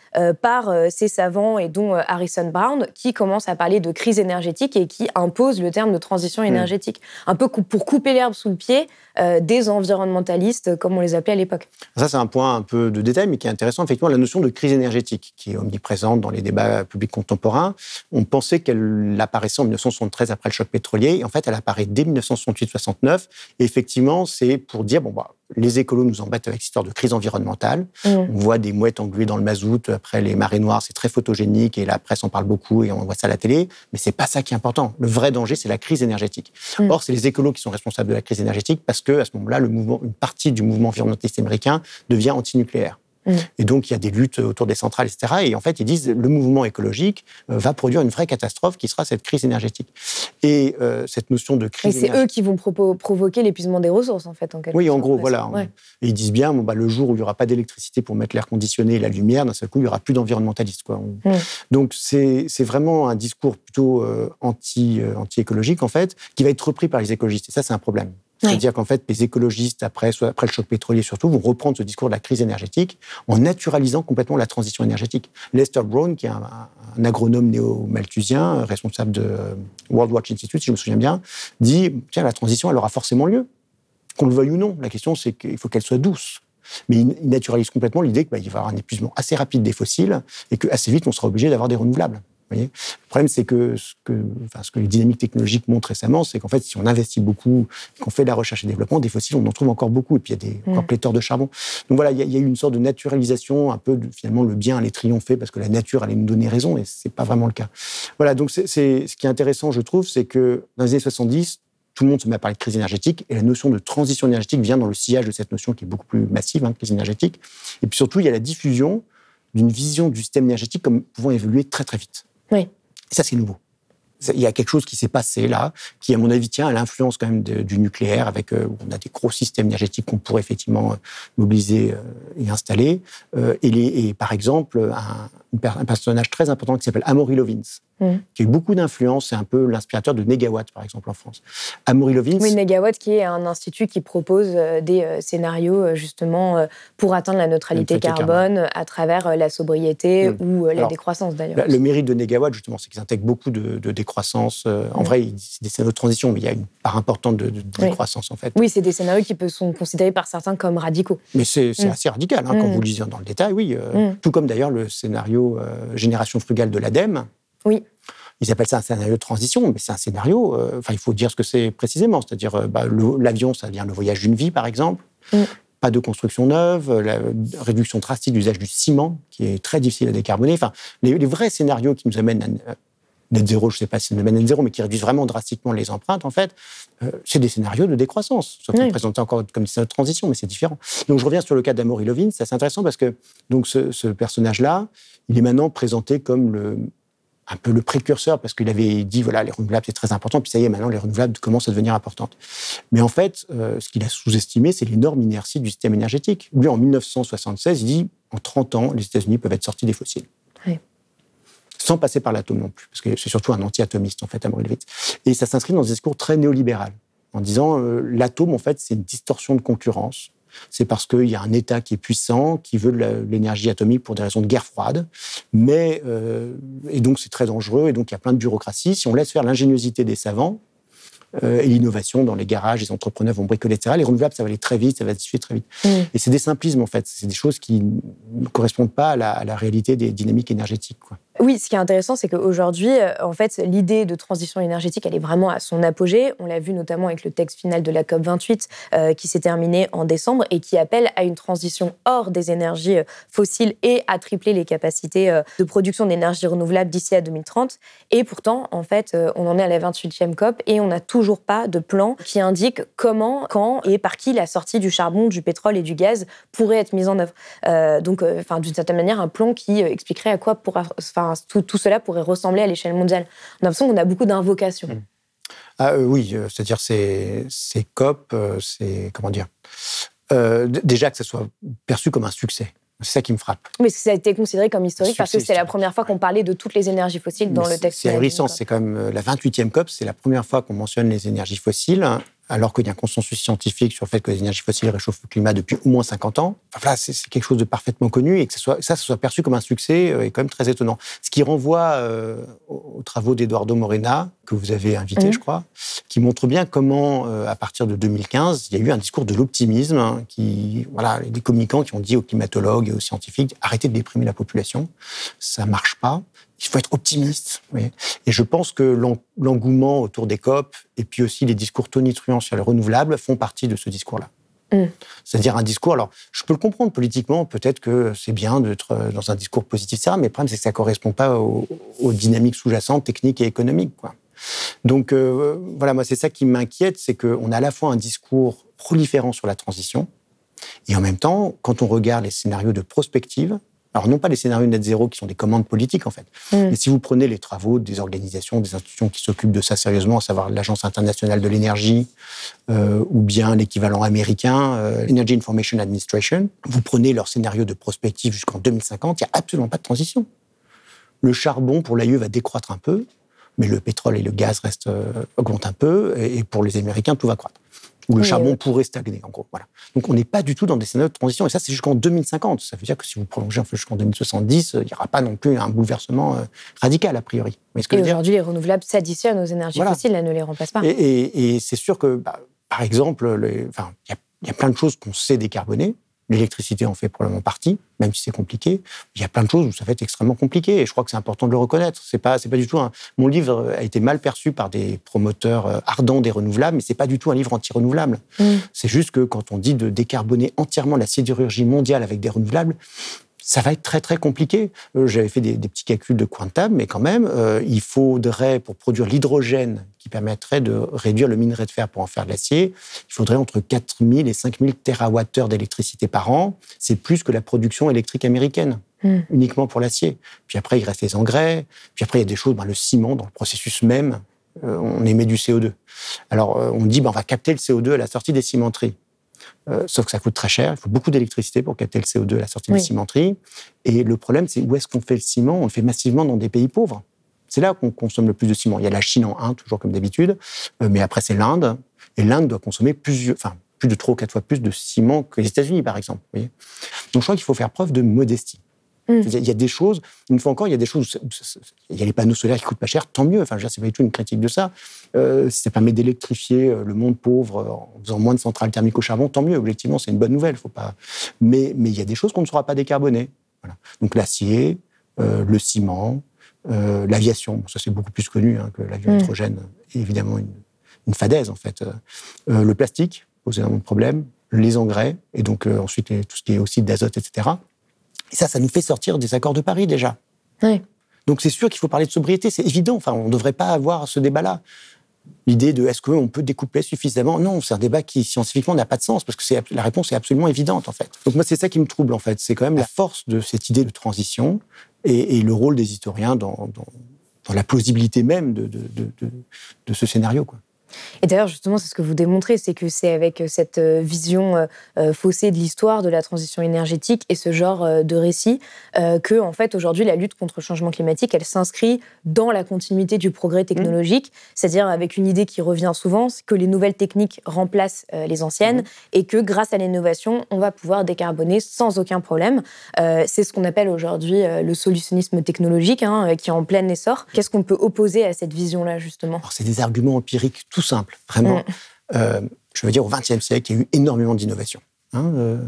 par ces savants, et dont Harrison Brown, qui commence à parler de crise énergétique et qui impose le terme de transition hmm. énergétique. Un peu pour couper l'herbe sous le pied euh, des environnementalistes, comme on les appelait à l'époque. Ça, c'est un point un peu de détail, mais qui est intéressant. Effectivement, la notion de crise énergétique, qui est omniprésente dans les débats publics contemporains, on pensait qu'elle apparaissait en 1973 après le choc pétrolier. Et en fait, elle apparaît dès 1968-69. Et effectivement, c'est pour dire, bon, bah, les écolos nous embêtent avec cette histoire de crise environnementale. Mm. On voit des mouettes engluées dans le mazout après les marées noires, c'est très photogénique et la presse en parle beaucoup et on voit ça à la télé. Mais c'est pas ça qui est important. Le vrai danger, c'est la crise énergétique. Mm. Or, c'est les écolos qui sont responsables de la crise énergétique parce que à ce moment-là, le mouvement, une partie du mouvement environnementaliste américain devient antinucléaire. Et donc, il y a des luttes autour des centrales, etc. Et en fait, ils disent le mouvement écologique euh, va produire une vraie catastrophe qui sera cette crise énergétique. Et euh, cette notion de crise. Et c'est eux qui vont provoquer l'épuisement des ressources, en fait, en quelque Oui, en gros, voilà. Et ils disent bien, bon, bah, le jour où il n'y aura pas d'électricité pour mettre l'air conditionné et la lumière, d'un seul coup, il n'y aura plus d'environnementalistes. Quoi. Mm. Donc, c'est vraiment un discours plutôt euh, anti, anti-écologique, en fait, qui va être repris par les écologistes. Et ça, c'est un problème. C'est-à-dire qu'en fait, les écologistes, après, après le choc pétrolier surtout, vont reprendre ce discours de la crise énergétique en naturalisant complètement la transition énergétique. Lester Brown, qui est un, agronome néo-malthusien, responsable de World Watch Institute, si je me souviens bien, dit tiens, la transition, elle aura forcément lieu, qu'on le veuille ou non. La question, c'est qu'il faut qu'elle soit douce. Mais il naturalise complètement l'idée qu'il va y avoir un épuisement assez rapide des fossiles et qu'assez vite, on sera obligé d'avoir des renouvelables le problème, c'est que ce, que enfin, ce que les dynamiques technologiques montrent récemment, c'est qu'en fait, si on investit beaucoup, qu'on fait de la recherche et développement, des fossiles, on en trouve encore beaucoup. Et puis, il y a des, encore mm. pléthores de charbon. Donc voilà, il y, a, eu une sorte de naturalisation, un peu, de, finalement, le bien allait triompher parce que la nature allait nous donner raison, et c'est pas vraiment le cas. Voilà, donc c'est, ce qui est intéressant, je trouve, c'est que dans les années 70, tout le monde se met à parler de crise énergétique et la notion de transition énergétique vient dans le sillage de cette notion qui est beaucoup plus massive, hein, crise énergétique. Et puis surtout, il y a la diffusion d'une vision du système énergétique comme pouvant évoluer très très vite. Oui. Et ça, c'est nouveau. Il y a quelque chose qui s'est passé là, qui, à mon avis, tient à l'influence quand même du nucléaire, avec euh, on a des gros systèmes énergétiques qu'on pourrait effectivement euh, mobiliser euh, et installer. et, les, et, par exemple, un un personnage très important qui s'appelle Amory Lovins, mm. qui a eu beaucoup d'influence. C'est un peu l'inspirateur de Negawatt, par exemple, en France. Amory Lovins. Oui, Negawatt, qui est un institut qui propose euh, des euh, scénarios, euh, justement, pour atteindre la neutralité carbone, à travers la sobriété mm. ou la décroissance, d'ailleurs. Le mérite de Negawatt, justement, c'est qu'ils intègrent beaucoup de, décroissance. En mm. vrai, c'est des scénarios de transition, mais il y a une part importante de, décroissance, en fait. Oui, c'est des scénarios qui sont considérés par certains comme radicaux. Mais c'est assez radical, hein, quand vous le lisez dans le détail, oui. Tout comme, d'ailleurs, le scénario Génération frugale de l'ADEME. Oui. Ils appellent ça un scénario de transition, mais c'est un scénario. Euh, enfin, il faut dire ce que c'est précisément. C'est-à-dire, euh, bah, l'avion, ça devient le voyage d'une vie, par exemple. Mm. Pas de construction neuve, la réduction drastique de l'usage du ciment, qui est très difficile à décarboner. Enfin, les, vrais scénarios qui nous amènent à net zéro, je ne sais pas si nous amènent à net zéro, mais qui réduisent vraiment drastiquement les empreintes, en fait, euh, c'est des scénarios de décroissance. Sauf qu'ils présentent encore comme des scénarios de transition, mais c'est différent. Donc, je reviens sur le cas d'Amory Lovin. C'est assez intéressant parce que donc, ce, ce personnage-là, il est maintenant présenté comme le, un peu le précurseur parce qu'il avait dit voilà les renouvelables c'est très important puis ça y est maintenant les renouvelables commencent à devenir importantes. Mais en fait, euh, ce qu'il a sous-estimé c'est l'énorme inertie du système énergétique. Lui en 1976 il dit en 30 ans les États-Unis peuvent être sortis des fossiles. Sans passer par l'atome non plus, parce que c'est surtout un anti-atomiste en fait, à Levitt. Et ça s'inscrit dans un discours très néolibéral, en disant euh, l'atome en fait c'est une distorsion de concurrence c'est parce qu'il y a un État qui est puissant, qui veut de l'énergie atomique pour des raisons de guerre froide, mais euh, et donc c'est très dangereux, et donc il y a plein de bureaucratie. Si on laisse faire l'ingéniosité des savants, euh, et l'innovation dans les garages, les entrepreneurs vont bricoler, etc. Les renouvelables, ça va aller très vite, ça va se diffuser très vite. Mm. Et c'est des simplismes, en fait. C'est des choses qui ne correspondent pas à la, à la réalité des dynamiques énergétiques. Quoi. Oui, ce qui est intéressant, c'est qu'aujourd'hui, euh, en fait, l'idée de transition énergétique, elle est vraiment à son apogée. On l'a vu notamment avec le texte final de la COP 28 euh, qui s'est terminé en décembre et qui appelle à une transition hors des énergies euh, fossiles et à tripler les capacités de production d'énergie renouvelable d'ici à 2030. Et pourtant, en fait, on en est à la 28e COP et on n'a toujours pas de plan qui indique comment, quand et par qui la sortie du charbon, du pétrole et du gaz pourrait être mise en œuvre. donc, enfin, d'une certaine manière, un plan qui expliquerait à quoi pourra, tout, cela pourrait ressembler à l'échelle mondiale. On a l'impression qu'on a beaucoup d'invocations. Mmh. Ah, euh, oui, euh, c'est-à-dire c'est COP, euh, c'est comment dire Déjà que ça soit perçu comme un succès. C'est ça qui me frappe. Mais ça a été considéré comme historique parce que c'est la première fois qu'on parlait de toutes les énergies fossiles dans le texte. C'est ahurissant. C'est quand même la 28e COP, c'est la première fois qu'on mentionne les énergies fossiles alors qu'il y a un consensus scientifique sur le fait que les énergies fossiles réchauffent le climat depuis au moins 50 ans. Enfin, c'est quelque chose de parfaitement connu et que ça soit, ça, soit perçu comme un succès euh, est quand même très étonnant. Ce qui renvoie euh, aux travaux d'Eduardo Morena, que vous avez invité, mmh. je crois, qui montre bien comment, euh, à partir de 2015, il y a eu un discours de l'optimisme, hein, qui, voilà, des communicants qui ont dit aux climatologues et aux scientifiques arrêtez de déprimer la population, ça marche pas il faut être optimiste. Et je pense que l'engouement autour des COP et puis aussi les discours tonitruants sur les renouvelables font partie de ce discours-là. Mm. C'est-à-dire un discours, alors je peux le comprendre politiquement, peut-être que c'est bien d'être dans un discours positif, ça, mais le problème c'est que ça ne correspond pas aux, dynamiques sous-jacentes, techniques et économiques. Quoi. Donc euh, voilà, moi c'est ça qui m'inquiète, c'est qu'on a à la fois un discours proliférant sur la transition, et en même temps, quand on regarde les scénarios de prospective, alors non pas les scénarios net zéro qui sont des commandes politiques en fait, mm. mais si vous prenez les travaux des organisations, des institutions qui s'occupent de ça sérieusement, à savoir l'Agence internationale de l'énergie euh, ou bien l'équivalent américain, euh, Energy Information Administration, vous prenez leur scénario de prospective jusqu'en 2050, il n'y a absolument pas de transition. Le charbon pour l'AIE va décroître un peu, mais le pétrole et le gaz restent, euh, augmentent un peu, et pour les Américains, tout va croître où le charbon pourrait stagner, en gros. Voilà. Donc on n'est pas du tout dans des scénarios de transition, et ça c'est jusqu'en 2050. Ça veut dire que si vous prolongez jusqu'en 2070, il n'y aura pas non plus un bouleversement euh, radical a priori. Mais et aujourd'hui, les renouvelables s'additionnent aux énergies fossiles, elles ne les remplacent pas. Et, c'est sûr que, bah, par exemple, il y, a plein de choses qu'on sait décarboner, L'électricité en fait probablement partie, même si c'est compliqué. Il y a plein de choses où ça va être extrêmement compliqué et je crois que c'est important de le reconnaître. C'est pas, c'est pas du tout un... Mon livre a été mal perçu par des promoteurs euh, ardents des renouvelables, mais c'est pas du tout un livre anti-renouvelable. Mm. C'est juste que quand on dit de décarboner entièrement la sidérurgie mondiale avec des renouvelables, ça va être très très compliqué. Euh, j'avais fait des, petits calculs de quantum, mais quand même, euh, il faudrait, pour produire l'hydrogène qui permettrait de réduire le minerai de fer pour en faire de l'acier, il faudrait entre 4000 et 5000 TWh d'électricité par an. C'est plus que la production électrique américaine. Hmm. uniquement pour l'acier. Puis après, il reste les engrais. Puis après, il y a des choses, ben, le ciment, dans le processus même, euh, on émet du CO2. Alors, on dit, ben, on va capter le CO2 à la sortie des cimenteries. Euh, sauf que ça coûte très cher. Il faut beaucoup d'électricité pour capter le CO2 à la sortie de la cimenterie. Et le problème, c'est où est-ce qu'on fait le ciment? On le fait massivement dans des pays pauvres. C'est là qu'on consomme le plus de ciment. Il y a la Chine en 1, toujours comme d'habitude, euh, mais après c'est l'Inde. Et l'Inde doit consommer plusieurs, enfin, plus de 3 ou 4 fois plus de ciment que les États-Unis, par exemple. Donc je crois qu'il faut faire preuve de modestie. Mm. Il y a des choses, une fois encore, il y a des choses, il y a les panneaux solaires qui coûtent pas cher, tant mieux. Enfin, je c'est pas du tout une critique de ça. Euh, si ça permet d'électrifier euh, le monde pauvre euh, en faisant moins de centrales thermiques au charbon, tant mieux. Objectivement, c'est une bonne nouvelle. Faut pas. Mais, mais il y a des choses qu'on ne saura pas décarboner. Voilà. Donc l'acier, euh, le ciment, euh, l'aviation. ça, c'est beaucoup plus connu hein, que l'avion mm. hydrogène. Évidemment, une, une, fadaise, en fait. le plastique pose énormément de problèmes. Les engrais, et donc ensuite tout ce qui est aussi d'azote, etc. Et ça, ça nous fait sortir des accords de Paris déjà. Donc c'est sûr qu'il faut parler de sobriété, c'est évident. Enfin, on ne devrait pas avoir ce débat-là. L'idée de est-ce qu'on peut découpler suffisamment? Non, c'est un débat qui scientifiquement n'a pas de sens parce que la réponse est absolument évidente en fait. Donc moi c'est ça qui me trouble en fait, c'est quand même la force de cette idée de transition et, le rôle des historiens dans, la plausibilité même de, de ce scénario. Quoi. Et d'ailleurs, justement, c'est ce que vous démontrez, c'est que c'est avec euh, cette euh, vision euh, faussée de l'histoire, de la transition énergétique et ce genre de récit que, en fait, aujourd'hui, la lutte contre le changement climatique, elle s'inscrit dans la continuité du progrès technologique, mmh. c'est-à-dire avec une idée qui revient souvent, que les nouvelles techniques remplacent les anciennes mmh. et que, grâce à l'innovation, on va pouvoir décarboner sans aucun problème. c'est ce qu'on appelle aujourd'hui le solutionnisme technologique, hein, qui est en plein essor. Qu'est-ce qu'on peut opposer à cette vision-là, justement? C'est des arguments empiriques tout simple, vraiment. Mm. Euh, je veux dire, au XXe siècle, il y a eu énormément d'innovations. Hein, euh,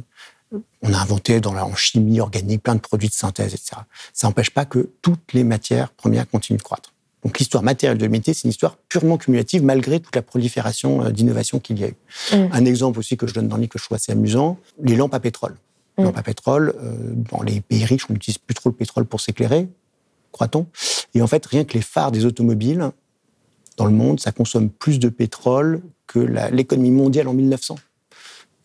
on a inventé dans la, en chimie organique plein de produits de synthèse, etc. Ça n'empêche pas que toutes les matières premières continuent de croître. Donc l'histoire matérielle de l'humanité, c'est une histoire purement cumulative malgré toute la prolifération euh, d'innovations qu'il y a eu. Mm. Un exemple aussi que je donne dans le livre que je trouve assez amusant, les lampes à pétrole. Les mm. lampes à pétrole, dans les pays riches, on n'utilise plus trop le pétrole pour s'éclairer, croit-on. Et en fait, rien que les phares des automobiles dans le monde, ça consomme plus de pétrole que l'économie mondiale en 1900.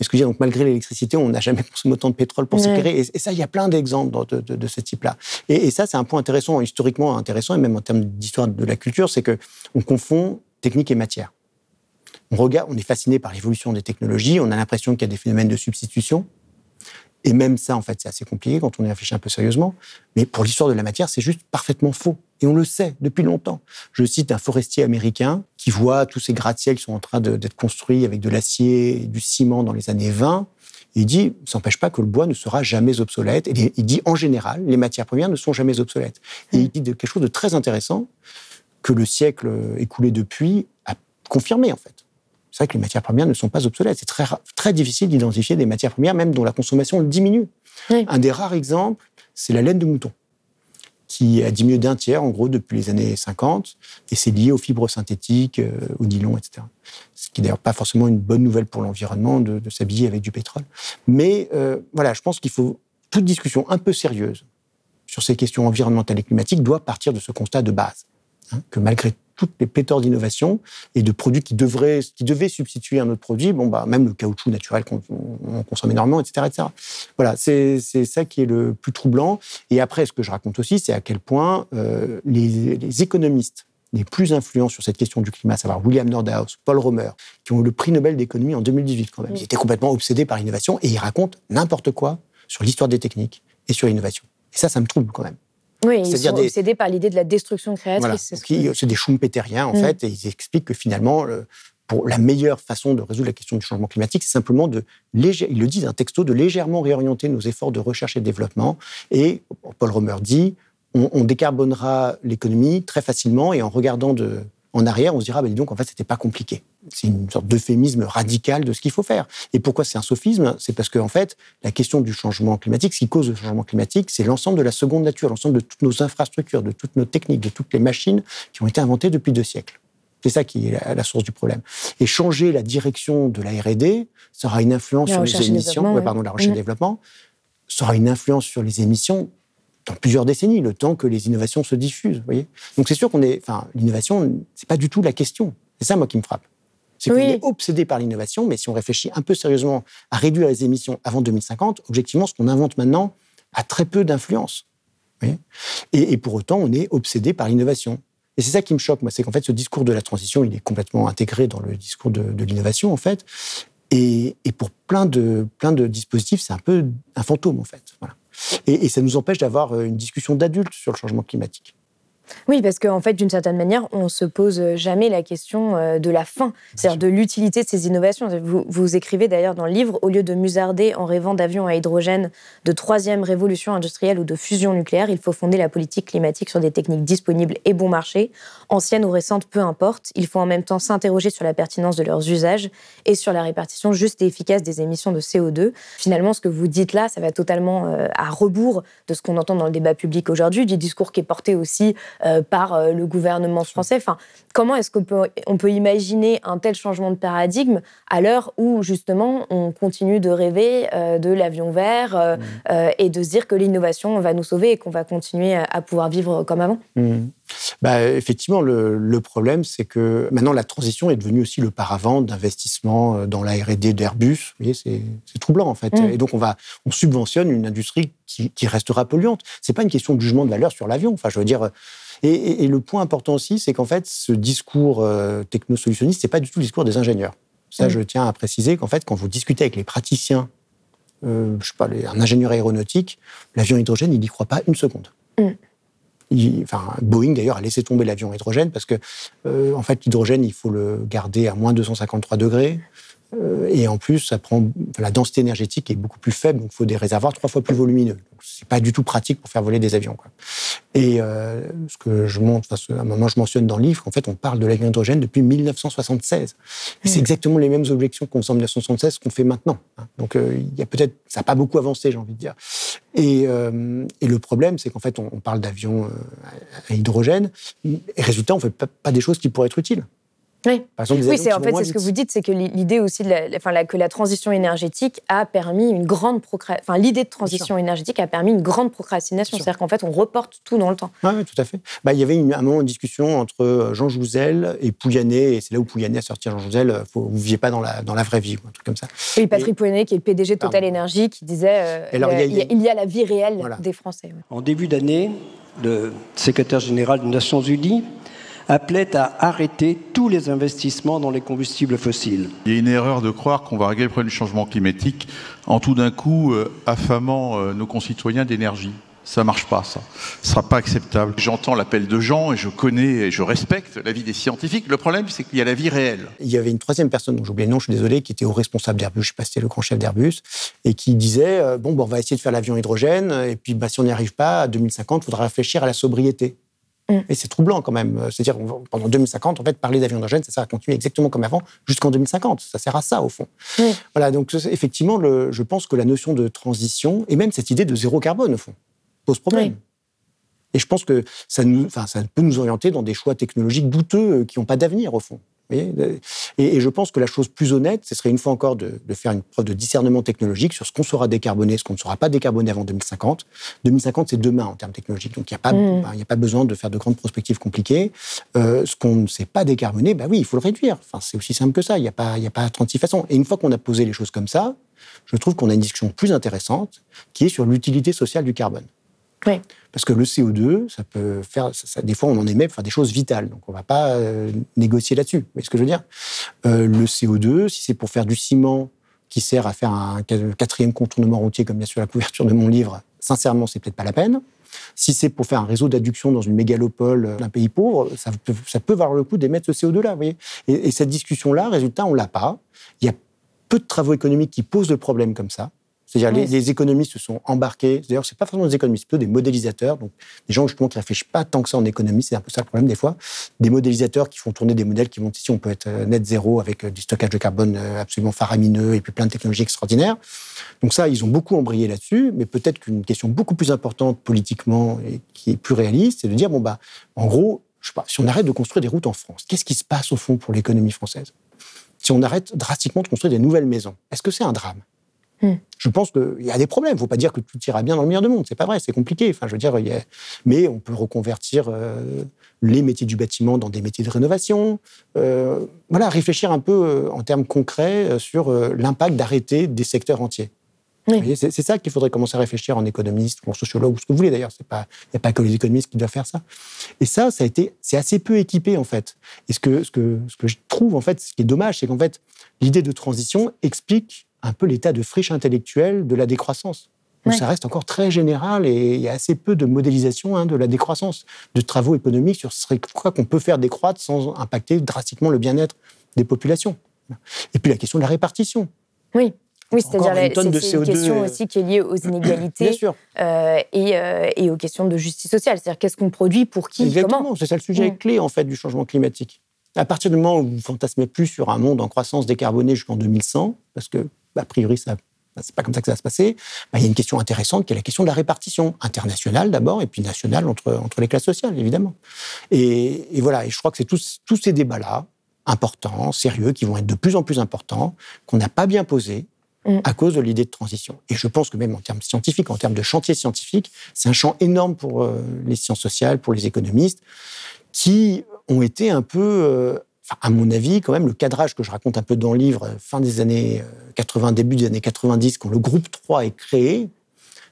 Est-ce que donc malgré l'électricité, on n'a jamais consommé autant de pétrole pour s'éclairer et, ça, il y a plein d'exemples de, ce type-là. Et, ça, c'est un point intéressant, historiquement intéressant, et même en termes d'histoire de la culture, c'est que on confond technique et matière. On regarde, on est fasciné par l'évolution des technologies, on a l'impression qu'il y a des phénomènes de substitution. Et même ça, en fait, c'est assez compliqué quand on y réfléchit un peu sérieusement. Mais pour l'histoire de la matière, c'est juste parfaitement faux. Et on le sait depuis longtemps. Je cite un forestier américain qui voit tous ces gratte-ciels qui sont en train d'être construits avec de l'acier et du ciment dans les années 20. il dit, ça n'empêche pas que le bois ne sera jamais obsolète. Et il dit, en général, les matières premières ne sont jamais obsolètes. Et il dit quelque chose de très intéressant que le siècle écoulé depuis a confirmé, en fait c'est vrai que les matières premières ne sont pas obsolètes. C'est très, très difficile d'identifier des matières premières, même dont la consommation diminue. Un des rares exemples, c'est la laine de mouton, qui a diminué d'un tiers, en gros, depuis les années 50, et c'est lié aux fibres synthétiques, euh, au nylon, etc. Ce qui n'est d'ailleurs pas forcément une bonne nouvelle pour l'environnement de, s'habiller avec du pétrole. Mais euh, voilà, je pense qu'il faut toute discussion un peu sérieuse sur ces questions environnementales et climatiques doit partir de ce constat de base, hein, que malgré toutes les pléthores d'innovations et de produits qui, devraient, qui devaient substituer un autre produit, bon, bah, même le caoutchouc naturel qu'on consomme énormément, etc. etc. Voilà, c'est ça qui est le plus troublant. Et après, ce que je raconte aussi, c'est à quel point euh, les, les, économistes les plus influents sur cette question du climat, à savoir William Nordhaus, Paul Romer, qui ont eu le prix Nobel d'économie en 2018 quand même. Ils étaient complètement obsédés par l'innovation et ils racontent n'importe quoi sur l'histoire des techniques et sur l'innovation. Et ça, ça me trouble quand même. Oui, ils sont obsédés par l'idée de la destruction créatrice. C'est des schumpeteriens, en mm. fait, et ils expliquent que finalement, pour la meilleure façon de résoudre la question du changement climatique, c'est simplement de, léger, ils le disent un texto, de légèrement réorienter nos efforts de recherche et de développement. Et Paul Romer dit, on, on décarbonera l'économie très facilement et en regardant de, en arrière, on se dira, bah, dis donc, en fait, c'était pas compliqué. C'est une sorte d'euphémisme radical de ce qu'il faut faire. Et pourquoi c'est un sophisme? C'est parce qu'en en fait, la question du changement climatique, ce qui cause le changement climatique, c'est l'ensemble de la seconde nature, l'ensemble de toutes nos infrastructures, de toutes nos techniques, de toutes les machines qui ont été inventées depuis deux siècles. C'est ça qui est la, source du problème. Et changer la direction de la R&D, ça aura une influence sur les émissions, pardon, la recherche et développement, ça aura une influence sur les émissions dans plusieurs décennies, le temps que les innovations se diffusent. Voyez Donc c'est sûr qu'on est, enfin, l'innovation, c'est pas du tout la question. C'est ça moi qui me frappe. C'est qu'on est obsédé par l'innovation, mais si on réfléchit un peu sérieusement à réduire les émissions avant 2050, objectivement, ce qu'on invente maintenant a très peu d'influence. Et, et, pour autant, on est obsédé par l'innovation. Et c'est ça qui me choque, moi, c'est qu'en fait, ce discours de la transition, il est complètement intégré dans le discours de, de l'innovation, en fait. Et, pour plein de, plein de dispositifs, c'est un peu un fantôme, en fait. Voilà. Et, ça nous empêche d'avoir une discussion d'adultes sur le changement climatique. Oui, parce qu'en fait, d'une certaine manière, on ne se pose jamais la question euh, de la fin, c'est-à-dire de l'utilité de ces innovations. Vous, vous écrivez d'ailleurs dans le livre, au lieu de musarder en rêvant d'avions à hydrogène, de troisième révolution industrielle ou de fusion nucléaire, il faut fonder la politique climatique sur des techniques disponibles et bon marché, anciennes ou récentes, peu importe. Il faut en même temps s'interroger sur la pertinence de leurs usages et sur la répartition juste et efficace des émissions de CO2. Finalement, ce que vous dites là, ça va totalement euh, à rebours de ce qu'on entend dans le débat public aujourd'hui, du discours qui est porté aussi euh, par euh, le gouvernement français. Enfin, comment est-ce qu'on peut, on peut imaginer un tel changement de paradigme à l'heure où justement on continue de rêver euh, de l'avion vert mmh. et de se dire que l'innovation va nous sauver et qu'on va continuer à pouvoir vivre comme avant? Mmh. Bah, Effectivement, le, problème, c'est que maintenant la transition est devenue aussi le paravent d'investissement dans la R&D d'Airbus. Vous voyez, c'est troublant en fait. Mmh. Et donc on va, on subventionne une industrie qui, qui restera polluante. C'est pas une question de jugement de valeur sur l'avion. Enfin, je veux dire, et, le point important aussi, c'est qu'en fait, ce discours euh, techno-solutionniste, c'est pas du tout le discours des ingénieurs. Ça, mm. je tiens à préciser qu'en fait, quand vous discutez avec les praticiens, euh, je sais pas, un ingénieur aéronautique, l'avion hydrogène, il n'y croit pas une seconde. Mm. Boeing d'ailleurs a laissé tomber l'avion hydrogène parce que, euh, en fait, l'hydrogène, il faut le garder à moins 253 degrés. Euh, et en plus, ça prend, la densité énergétique est beaucoup plus faible, donc il faut des réservoirs trois fois plus volumineux. C'est pas du tout pratique pour faire voler des avions. Quoi. Et euh, ce que je montre, à un moment je mentionne dans le livre, en fait, on parle de l'avion hydrogène depuis 1976. C'est exactement les mêmes objections qu'on faisait en 1976 qu'on fait maintenant. Hein. Donc euh, il y a peut-être, ça n'a pas beaucoup avancé, j'ai envie de dire. Et, et le problème, c'est qu'en fait, on, parle d'avions à hydrogène, et résultat, on fait pas des choses qui pourraient être utiles. Oui, oui c'est en fait c'est ce que vous dites, c'est que l'idée aussi de la, enfin, la, que la transition énergétique a permis une grande enfin l'idée de transition énergétique a permis une grande procrastination, c'est-à-dire qu'en fait on reporte tout dans le temps. oui, tout à fait. Bah, il y avait une, un moment de discussion entre euh, Jean Jouzel et Pouyanné, et c'est là où Pouyanné a sorti Jean Jouzel, euh, faut, vous ne viviez pas dans la, dans la vraie vie, un truc comme ça. Oui, Patrick Pouyanné qui est le PDG de Total Energy qui disait euh, il, y a, la vie réelle des Français. En début d'année, le secrétaire général des Nations Unies appelait à arrêter tous les investissements dans les combustibles fossiles. Il y a une erreur de croire qu'on va régler le problème du changement climatique en tout d'un coup euh, affamant euh, nos concitoyens d'énergie. Ça marche pas, ça. Ce sera pas acceptable. J'entends l'appel de gens et je connais et je respecte l'avis des scientifiques. Le problème, c'est qu'il y a la vie réelle. Il y avait une troisième personne, dont j'oublie le nom, je suis désolé, qui était au responsable d'Airbus, je sais pas si c'était le grand chef d'Airbus, et qui disait euh, bon, bon, on va essayer de faire l'avion hydrogène, et puis bah, si on n'y arrive pas, à 2050, il faudra réfléchir à la sobriété. Mm. Et c'est troublant quand même. C'est-à-dire, pendant 2050, en fait, parler d'avion d'hydrogène, ça sert à continuer exactement comme avant, jusqu'en 2050. Ça sert à ça, au fond. Voilà, donc effectivement, le, je pense que la notion de transition, et même cette idée de zéro carbone, au fond, pose problème. Et je pense que ça, nous, ça peut nous orienter dans des choix technologiques douteux euh, qui n'ont pas d'avenir, au fond et, je pense que la chose plus honnête, ce serait une fois encore de, faire une preuve de discernement technologique sur ce qu'on sera décarboné, ce qu'on ne sera pas décarboné avant 2050. 2050, c'est demain en termes technologiques, donc il n'y a, pas, mmh. a pas besoin de faire de grandes prospectives compliquées. Euh, ce qu'on ne sait pas décarboner, bah oui, il faut le réduire. Enfin, c'est aussi simple que ça, il n'y a, pas, a pas 36 façons. Et une fois qu'on a posé les choses comme ça, je trouve qu'on a une discussion plus intéressante qui est sur l'utilité sociale du carbone. Parce que le CO2, ça peut faire, des fois on en émet faire des choses vitales, donc on ne va pas euh, négocier là-dessus. Vous voyez ce que je veux dire? Euh, Le CO2, si c'est pour faire du ciment qui sert à faire un quatrième contournement routier, comme bien sûr la couverture de mon livre, sincèrement, c'est peut-être pas la peine. Si c'est pour faire un réseau d'adduction dans une mégalopole d'un pays pauvre, ça peut, ça valoir le coup d'émettre ce CO2-là. Vous voyez? Et, et cette discussion-là, résultat, on l'a pas. Il y a peu de travaux économiques qui posent le problème comme ça. C'est-à-dire les, économistes se sont embarqués. D'ailleurs, c'est pas forcément des économistes, plutôt des modélisateurs, donc des gens justement qui réfléchissent pas tant que ça en économie. C'est un peu ça le problème des fois. Des modélisateurs qui font tourner des modèles qui vont ici, on peut être euh, net zéro avec euh, du stockage de carbone euh, absolument faramineux et puis plein de technologies extraordinaires. Donc ça, ils ont beaucoup embrayé là-dessus, mais peut-être qu'une question beaucoup plus importante politiquement et qui est plus réaliste, c'est de dire bon bah, en gros, je sais pas, si on arrête de construire des routes en France, qu'est-ce qui se passe au fond pour l'économie française? Si on arrête drastiquement de construire des nouvelles maisons, est-ce que c'est un drame? Hmm. Je pense qu'il y a des problèmes. Il ne faut pas dire que tout ira bien dans le meilleur du monde. C'est pas vrai, c'est compliqué. Enfin, je veux dire, mais on peut reconvertir euh, les métiers du bâtiment dans des métiers de rénovation. Euh, voilà, réfléchir un peu euh, en termes concrets sur l'impact d'arrêter des secteurs entiers. C'est ça qu'il faudrait commencer à réfléchir en économiste ou en sociologue ou ce que vous voulez d'ailleurs. Il n'y a pas que les économistes qui doivent faire ça. Et ça, ça a été, c'est assez peu équipé en fait. Et ce que, ce que, ce que je trouve en fait, ce qui est dommage, c'est qu'en fait, l'idée de transition explique un peu l'état de friche intellectuelle de la décroissance. Donc ça reste encore très général et il y a assez peu de modélisation hein, de la décroissance, de travaux économiques sur ce qu'on peut faire décroître sans impacter drastiquement le bien-être des populations. Et puis la question de la répartition. Oui. Oui, c'est-à-dire c'est une, question aussi qui est liée aux inégalités euh, et, euh, et, aux questions de justice sociale. C'est-à-dire qu'est-ce qu'on produit pour qui, Exactement, c'est ça le sujet mm. clé en fait du changement climatique. À partir du moment où vous fantasmez plus sur un monde en croissance décarboné jusqu'en 2100, parce que a priori ça c'est pas comme ça que ça va se passer. Bah, il y a une question intéressante qui est la question de la répartition internationale d'abord et puis nationale entre, entre les classes sociales, évidemment. Et, voilà, et je crois que c'est tous, tous ces débats-là, importants, sérieux, qui vont être de plus en plus importants, qu'on n'a pas bien posés mm. à cause de l'idée de transition. Et je pense que même en termes scientifiques, en termes de chantier scientifique, c'est un champ énorme pour euh, les sciences sociales, pour les économistes, qui ont été un peu... Euh, à mon avis, quand même, le cadrage que je raconte un peu dans le livre, fin des années 80, euh, début des années 90, quand le groupe 3 est créé,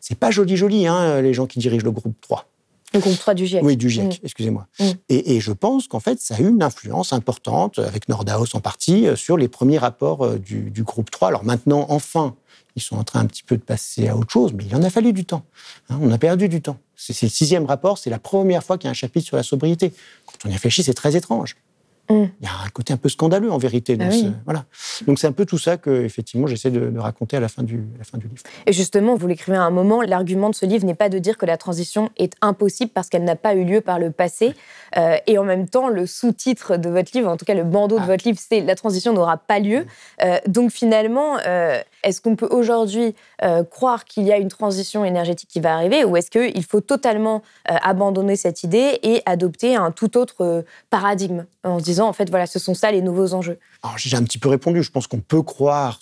c'est pas joli joli, hein, les gens qui dirigent le groupe 3. Le groupe 3 du GIEC. Oui, du GIEC, mm. excusez-moi. Mm. Et, je pense qu'en fait, ça a eu une influence importante, avec Nordhaus en partie, euh, sur les premiers rapports euh, du, du groupe 3. Alors maintenant, enfin, ils sont en train un petit peu de passer à autre chose, mais il en a fallu du temps. Hein, on a perdu du temps. C'est le sixième rapport, c'est la première fois qu'il y a un chapitre sur la sobriété. Quand on y réfléchit, c'est très étrange. Mm. Il y a un côté un peu scandaleux en vérité. Ah voilà. Donc c'est un peu tout ça que effectivement j'essaie de, raconter à la, fin du, la fin du livre. Et justement, vous l'écrivez à un moment, l'argument de ce livre n'est pas de dire que la transition est impossible parce qu'elle n'a pas eu lieu par le passé. Euh, et en même temps, le sous-titre de votre livre, en tout cas le bandeau de ah. votre livre, c'est La transition n'aura pas lieu. Euh, donc finalement, euh, est-ce qu'on peut aujourd'hui croire qu'il y a une transition énergétique qui va arriver ou est-ce qu'il faut totalement abandonner cette idée et adopter un tout autre paradigme? En se disant, en fait, voilà, ce sont ça les nouveaux enjeux Alors j'ai un petit peu répondu. Je pense qu'on peut croire,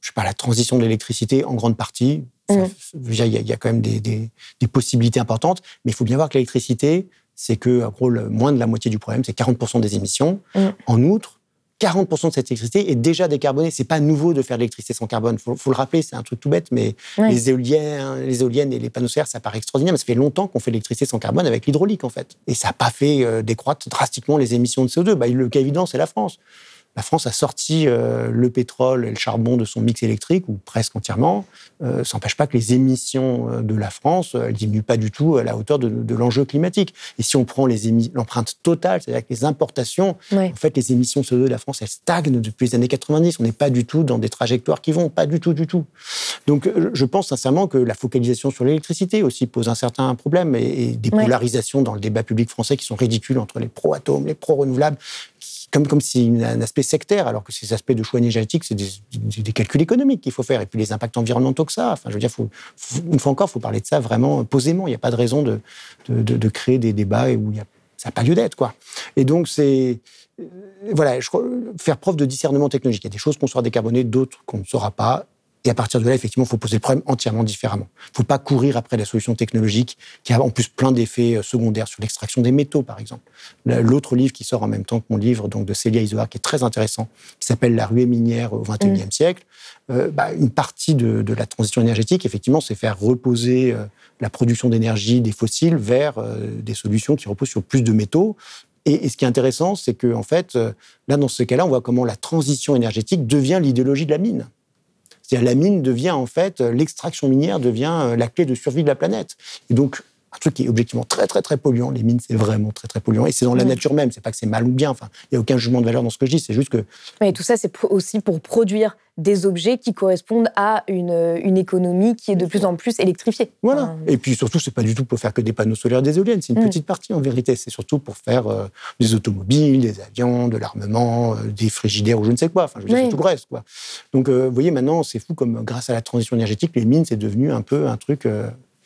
je sais pas, la transition de l'électricité en grande partie. Mmh. il y, a quand même des, des possibilités importantes, mais il faut bien voir que l'électricité, c'est que, en gros, moins de la moitié du problème, c'est 40% des émissions. En outre, 40% de cette électricité est déjà décarbonée. C'est pas nouveau de faire de l'électricité sans carbone. Faut, faut le rappeler, c'est un truc tout bête, mais les éoliennes, les éoliennes et les panneaux solaires, ça paraît extraordinaire, mais ça fait longtemps qu'on fait de l'électricité sans carbone avec l'hydraulique, en fait. Et ça n'a pas fait euh, décroître drastiquement les émissions de CO2. Bah, le cas évident, c'est la France la France a sorti euh, le pétrole et le charbon de son mix électrique, ou presque entièrement. Euh, ça n'empêche pas que les émissions euh, de la France ne diminuent pas du tout à la hauteur de, l'enjeu climatique. Et si on prend l'empreinte totale, c'est-à-dire que les importations, en fait, les émissions CO2 de la France, elles stagnent depuis les années 90. On n'est pas du tout dans des trajectoires qui vont, pas du tout, du tout. Donc, je pense sincèrement que la focalisation sur l'électricité aussi pose un certain problème et, des polarisations dans le débat public français qui sont ridicules entre les pro-atomes, les pro-renouvelables comme, comme si un aspect sectaire, alors que ces aspects de choix énergétiques, c'est des, calculs économiques qu'il faut faire, et puis les impacts environnementaux que ça. Enfin, je veux dire, faut, une fois encore, faut parler de ça vraiment posément. Il n'y a pas de raison de, de, de, créer des débats où il y a, ça n'a pas lieu d'être, quoi. Et donc, c'est euh, voilà, je, faire preuve de discernement technologique. Il y a des choses qu'on saura décarboner, d'autres qu'on ne saura pas. Et à partir de là, effectivement, il faut poser le problème entièrement différemment. Il ne faut pas courir après la solution technologique qui a en plus plein d'effets euh, secondaires sur l'extraction des métaux, par exemple. L'autre livre qui sort en même temps que mon livre, donc de Célia Isoard, qui est très intéressant, qui s'appelle La ruée minière au XXIe mmh. siècle. Euh, bah, une partie de, la transition énergétique, effectivement, c'est faire reposer euh, la production d'énergie des fossiles vers des solutions qui reposent sur plus de métaux. Et, ce qui est intéressant, c'est que, en fait, là, dans ce cas-là, on voit comment la transition énergétique devient l'idéologie de la mine cest la mine devient en fait, euh, l'extraction minière devient euh, la clé de survie de la planète. Donc, un truc qui est objectivement très très très polluant. Les mines, c'est vraiment très très polluant. Et c'est dans la nature même. C'est pas que c'est mal ou bien. Enfin, il n'y a aucun jugement de valeur dans ce que je dis. C'est juste que. Mais tout ça, c'est aussi pour produire des objets qui correspondent à une, une, économie qui est de plus en plus électrifiée. Voilà. Et puis surtout, c'est pas du tout pour faire que des panneaux solaires, des éoliennes. C'est une mm. petite partie en vérité. C'est surtout pour faire euh, des automobiles, des avions, de l'armement, euh, des frigidaires ou je ne sais quoi. Enfin, je veux dire, tout le reste. Quoi. Donc, euh, vous voyez, maintenant, c'est fou comme grâce à la transition énergétique, les mines, c'est devenu un peu un truc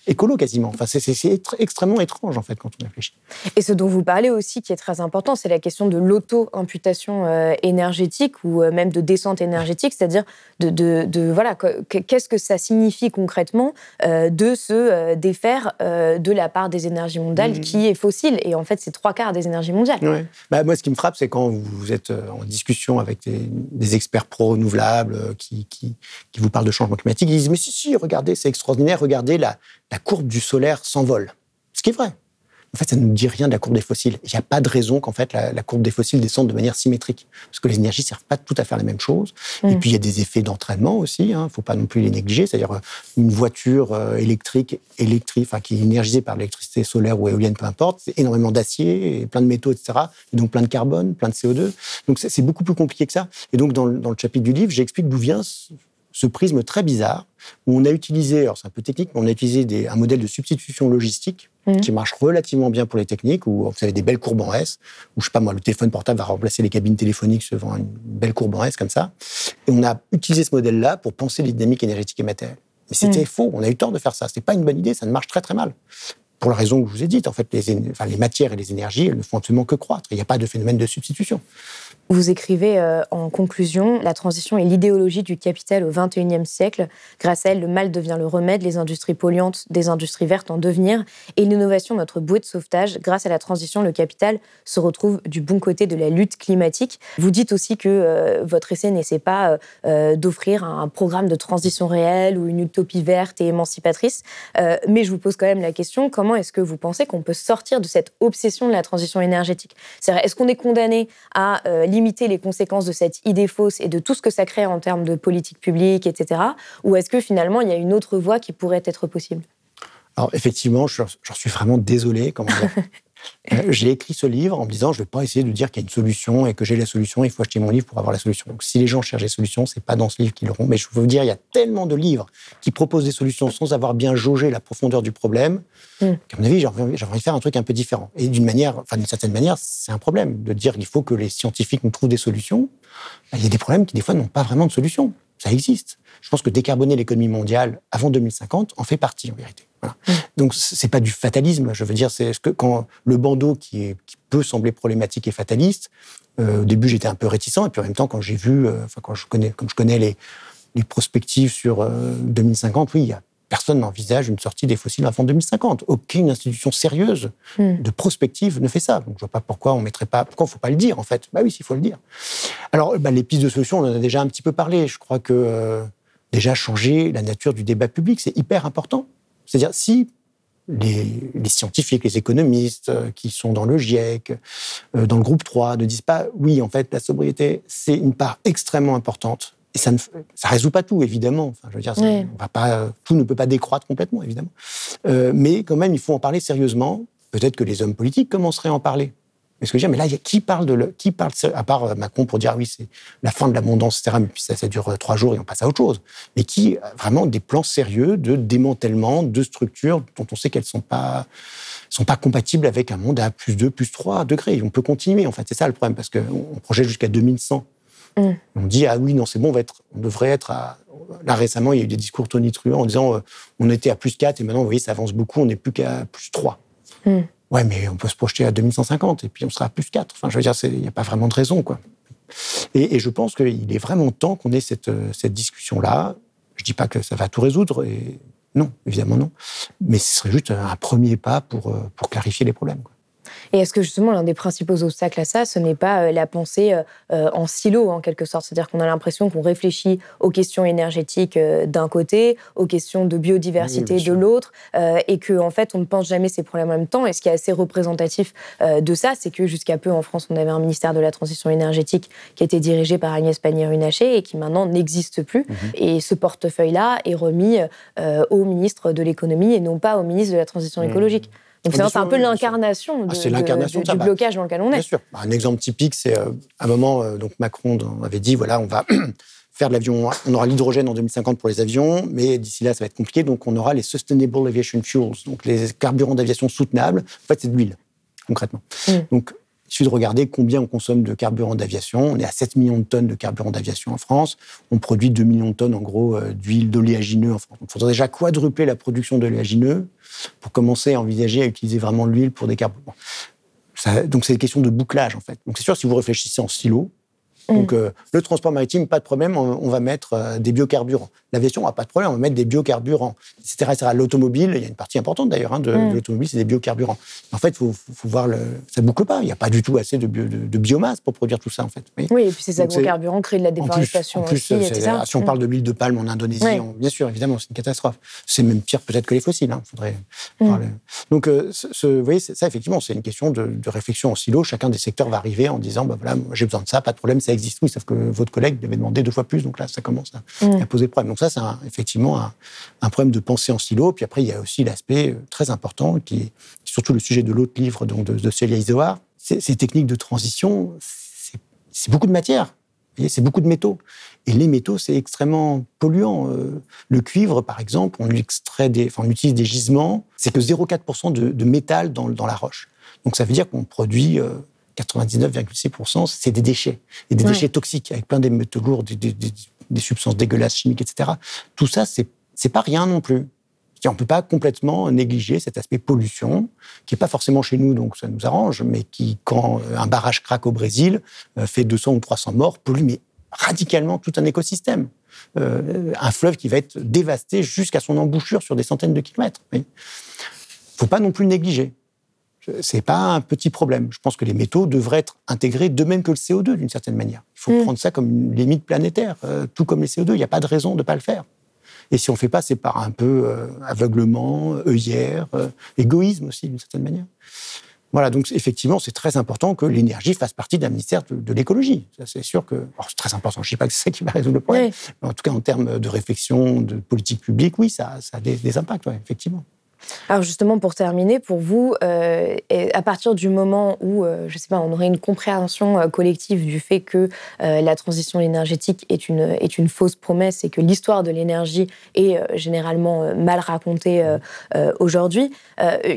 écolo quasiment. Enfin, c'est extrêmement étrange en fait quand on réfléchit. Et ce dont vous parlez aussi, qui est très important, c'est la question de l'auto-imputation euh, énergétique ou euh, même de descente énergétique, c'est-à-dire de, de, voilà, qu'est-ce que ça signifie concrètement euh, de se défaire de la part des énergies mondiales mmh. qui est fossile. Et en fait, c'est trois quarts des énergies mondiales. Bah, moi, ce qui me frappe, c'est quand vous êtes en discussion avec des, experts pro-renouvelables qui, qui, qui, vous parlent de changement climatique, ils disent mais si si, regardez, c'est extraordinaire, regardez la la courbe du solaire s'envole. Ce qui est vrai. En fait, ça ne nous dit rien de la courbe des fossiles. Il n'y a pas de raison qu'en fait la, courbe des fossiles descende de manière symétrique, parce que les énergies ne servent pas tout à faire la même chose. Et mm. puis il y a des effets d'entraînement aussi. Il hein. ne faut pas non plus les négliger. C'est-à-dire euh, une voiture euh, électrique, électrique, enfin, qui est énergisée par l'électricité solaire ou éolienne, peu importe, c'est énormément d'acier, plein de métaux, etc. Et donc plein de carbone, plein de CO2. Donc c'est beaucoup plus compliqué que ça. Et donc dans, dans le chapitre du livre, j'explique d'où vient ce prisme très bizarre où on a utilisé, alors c'est un peu technique, mais on a utilisé un modèle de substitution logistique mmh. qui marche relativement bien pour les techniques, où vous avez des belles courbes en S, où je sais pas moi, le téléphone portable va remplacer les cabines téléphoniques selon une belle courbe en S comme ça. Et on a utilisé ce modèle-là pour penser les dynamiques énergétiques et matérielles. Mais c'était mmh. faux, on a eu tort de faire ça. Ce n'est pas une bonne idée, ça ne marche très très mal pour la raison que je vous ai dite. En fait, les, les matières et les énergies, elles ne font absolument que croître. Il n'y a pas de phénomène de substitution. Vous écrivez euh, en conclusion La transition est l'idéologie du capital au XXIe siècle. Grâce à elle, le mal devient le remède, les industries polluantes des industries vertes en devenir, et l'innovation notre bouée de sauvetage. Grâce à la transition, le capital se retrouve du bon côté de la lutte climatique. Vous dites aussi que euh, votre essai n'essaie pas euh, d'offrir un programme de transition réelle ou une utopie verte et émancipatrice. mais je vous pose quand même la question comment est-ce que vous pensez qu'on peut sortir de cette obsession de la transition énergétique? Est-ce qu'on est condamné à limiter les conséquences de cette idée fausse et de tout ce que ça crée en termes de politique publique, etc. Ou est-ce que finalement, il y a une autre voie qui pourrait être possible? Alors effectivement, j'en suis vraiment désolé. Comment j'ai écrit ce livre en me disant je ne vais pas essayer de dire qu'il y a une solution et que j'ai la solution, il faut acheter mon livre pour avoir la solution. Donc si les gens cherchent des solutions, c'est pas dans ce livre qu'ils l'auront. Mais je veux vous dire, il y a tellement de livres qui proposent des solutions sans avoir bien jaugé la profondeur du problème mm. qu'à mon avis, j'ai envie, de faire un truc un peu différent. Et d'une manière, enfin d'une certaine manière, c'est un problème de dire qu'il faut que les scientifiques nous trouvent des solutions. Ben, il y a des problèmes qui des fois n'ont pas vraiment de solution. Ça existe. Je pense que décarboner l'économie mondiale avant 2050 en fait partie en vérité. Mm. Donc c'est pas du fatalisme. Je veux dire, c'est ce que quand le bandeau qui, peut sembler problématique et fataliste, euh, au début j'étais un peu réticent, et puis en même temps quand j'ai vu, euh, enfin quand je connais, comme je connais les, les prospectives sur 2050, euh, oui, il y a personne n'envisage une sortie des fossiles avant 2050. Aucune institution sérieuse mm. de prospective ne fait ça. Donc, je vois pas pourquoi on mettrait pas. Pourquoi il faut pas le dire en fait Bah oui, il faut le dire. Alors, bah, les pistes de solution, on en a déjà un petit peu parlé. Je crois que déjà changer la nature du débat public, c'est hyper important. C'est-à-dire, si les, scientifiques, les économistes euh, qui sont dans le GIEC, euh, dans le groupe 3, ne disent pas oui, en fait, la sobriété, c'est une part extrêmement importante. Et ça ne ça résout pas tout, évidemment. Enfin, je veux dire, on va pas, tout ne peut pas décroître complètement, évidemment. Euh, mais quand même, il faut en parler sérieusement. Peut-être que les hommes politiques commenceraient à en parler. Mais ce que mais là, qui parle de qui parle à part euh, Macron pour dire ah oui c'est la fin de l'abondance etc. Mais puis ça, ça dure euh, trois jours et on passe à autre chose. Mais qui vraiment des plans sérieux de démantèlement de structures dont on sait qu'elles sont pas sont pas compatibles avec un monde à plus 2, plus 3 degrés. On peut continuer en fait. C'est ça le problème parce qu'on projette jusqu'à 2100. Mm. On dit ah oui non c'est bon on va être on devrait être à là récemment il y a eu des discours tonitruants en disant euh, on était à plus 4 et maintenant vous voyez ça avance beaucoup on n'est plus qu'à plus 3. Ouais, mais on peut se projeter à 2150 et puis on sera à plus 4. Enfin, je veux dire, il n'y a pas vraiment de raison, quoi. Et, je pense qu'il est vraiment temps qu'on ait cette, cette discussion-là. Je ne dis pas que ça va tout résoudre, et non, évidemment non. Mais ce serait juste un premier pas pour, pour clarifier les problèmes. Et est-ce que justement l'un des principaux obstacles à ça, ce n'est pas euh, la pensée euh, euh, en silo en quelque sorte? C'est-à-dire qu'on a l'impression qu'on réfléchit aux questions énergétiques d'un côté, aux questions de biodiversité de l'autre, et qu'en en fait on ne pense jamais ces problèmes en même temps. Et ce qui est assez représentatif de ça, c'est que jusqu'à peu en France, on avait un ministère de la transition énergétique qui était dirigé par Agnès Pannier-Runacher et qui maintenant n'existe plus. Mhm. Et ce portefeuille-là est remis au ministre de l'économie et non pas au ministre de la transition mhm. écologique. Donc c'est un peu l'incarnation ah, du bah, blocage dans lequel on est. Bien sûr. Bah, un exemple typique, c'est euh, un moment, euh, donc Macron avait dit voilà, on va faire de l'avion, on aura l'hydrogène en 2050 pour les avions, mais d'ici là, ça va être compliqué. Donc on aura les Sustainable Aviation Fuels, donc les carburants d'aviation soutenables. En fait, c'est de l'huile, concrètement. Mm. Donc suffit de regarder combien on consomme de carburant d'aviation. On est à 7 millions de tonnes de carburant d'aviation en France. On produit 2 millions de tonnes, en gros, euh, d'huile d'oléagineux en France. Il faudrait déjà quadrupler la production d'oléagineux pour commencer à envisager à utiliser vraiment l'huile pour des carburants. donc, c'est une question de bouclage, en fait. Donc, c'est sûr, si vous réfléchissez en silo. Donc, euh, le transport maritime, pas de problème, on, va mettre euh, des biocarburants. L'aviation, a pas de problème, on va mettre des biocarburants, etc. L'automobile, il y a une partie importante d'ailleurs hein, de, mm. l'automobile, c'est des biocarburants. En fait, il faut, voir, le, ça boucle pas. Il n'y a pas du tout assez de, de, biomasse pour produire tout ça, en fait. Oui, et puis ces agrocarburants créent de la déforestation en plus, aussi, Si on parle de l'huile de palme en Indonésie, bien sûr, évidemment, c'est une catastrophe. C'est même pire peut-être que les fossiles. Hein, faudrait mm. Donc, euh, vous voyez, ça, effectivement, c'est une question de, réflexion en silo. Chacun des secteurs va arriver en disant, bah, voilà, j'ai besoin de ça, pas de problème, existe, oui, sauf que votre collègue lui avait demandé deux fois plus, donc là, ça commence à, mm. poser problème. Donc ça, c'est effectivement un, problème de pensée en silo. Puis après, il y a aussi l'aspect euh, très important, qui est surtout le sujet de l'autre livre donc de, de Célia Isoar. Ces techniques de transition, c'est beaucoup de matière, c'est beaucoup de métaux. Et les métaux, c'est extrêmement polluant. Euh, le cuivre, par exemple, on, extrait des, enfin, on utilise des gisements, c'est que 0,4% de, métal dans, dans, la roche. Donc ça veut dire qu'on produit euh, 99,6%, c'est des déchets. Et des déchets toxiques, avec plein de métaux lourds, des, substances dégueulasses chimiques, etc. Tout ça, c'est pas rien non plus. On ne peut pas complètement négliger cet aspect pollution, qui n'est pas forcément chez nous, donc ça nous arrange, mais qui, quand euh, un barrage craque au Brésil, euh, fait 200 ou 300 morts, pollue mais radicalement tout un écosystème. Euh, un fleuve qui va être dévasté jusqu'à son embouchure sur des centaines de kilomètres. Il ne faut pas non plus négliger c'est pas un petit problème. Je pense que les métaux devraient être intégrés de même que le CO2 d'une certaine manière. Il faut mm. prendre ça comme une limite planétaire, euh, tout comme les CO2. Il n'y a pas de raison de ne pas le faire. Et si on ne fait pas, c'est par un peu euh, aveuglement, œillère, euh, égoïsme aussi d'une certaine manière. Voilà, donc effectivement, c'est très important que l'énergie fasse partie d'un ministère de, l'écologie. C'est sûr que c'est très important. Je ne dis pas que c'est ça qui va résoudre le problème, mais en tout cas en termes de réflexion, de politique publique, oui, ça, a des, des impacts, effectivement. Alors justement, pour terminer, pour vous, euh, à partir du moment où, euh, je sais pas, on aurait une compréhension euh, collective du fait que la transition énergétique est une, est une fausse promesse et que l'histoire de l'énergie est généralement mal racontée aujourd'hui,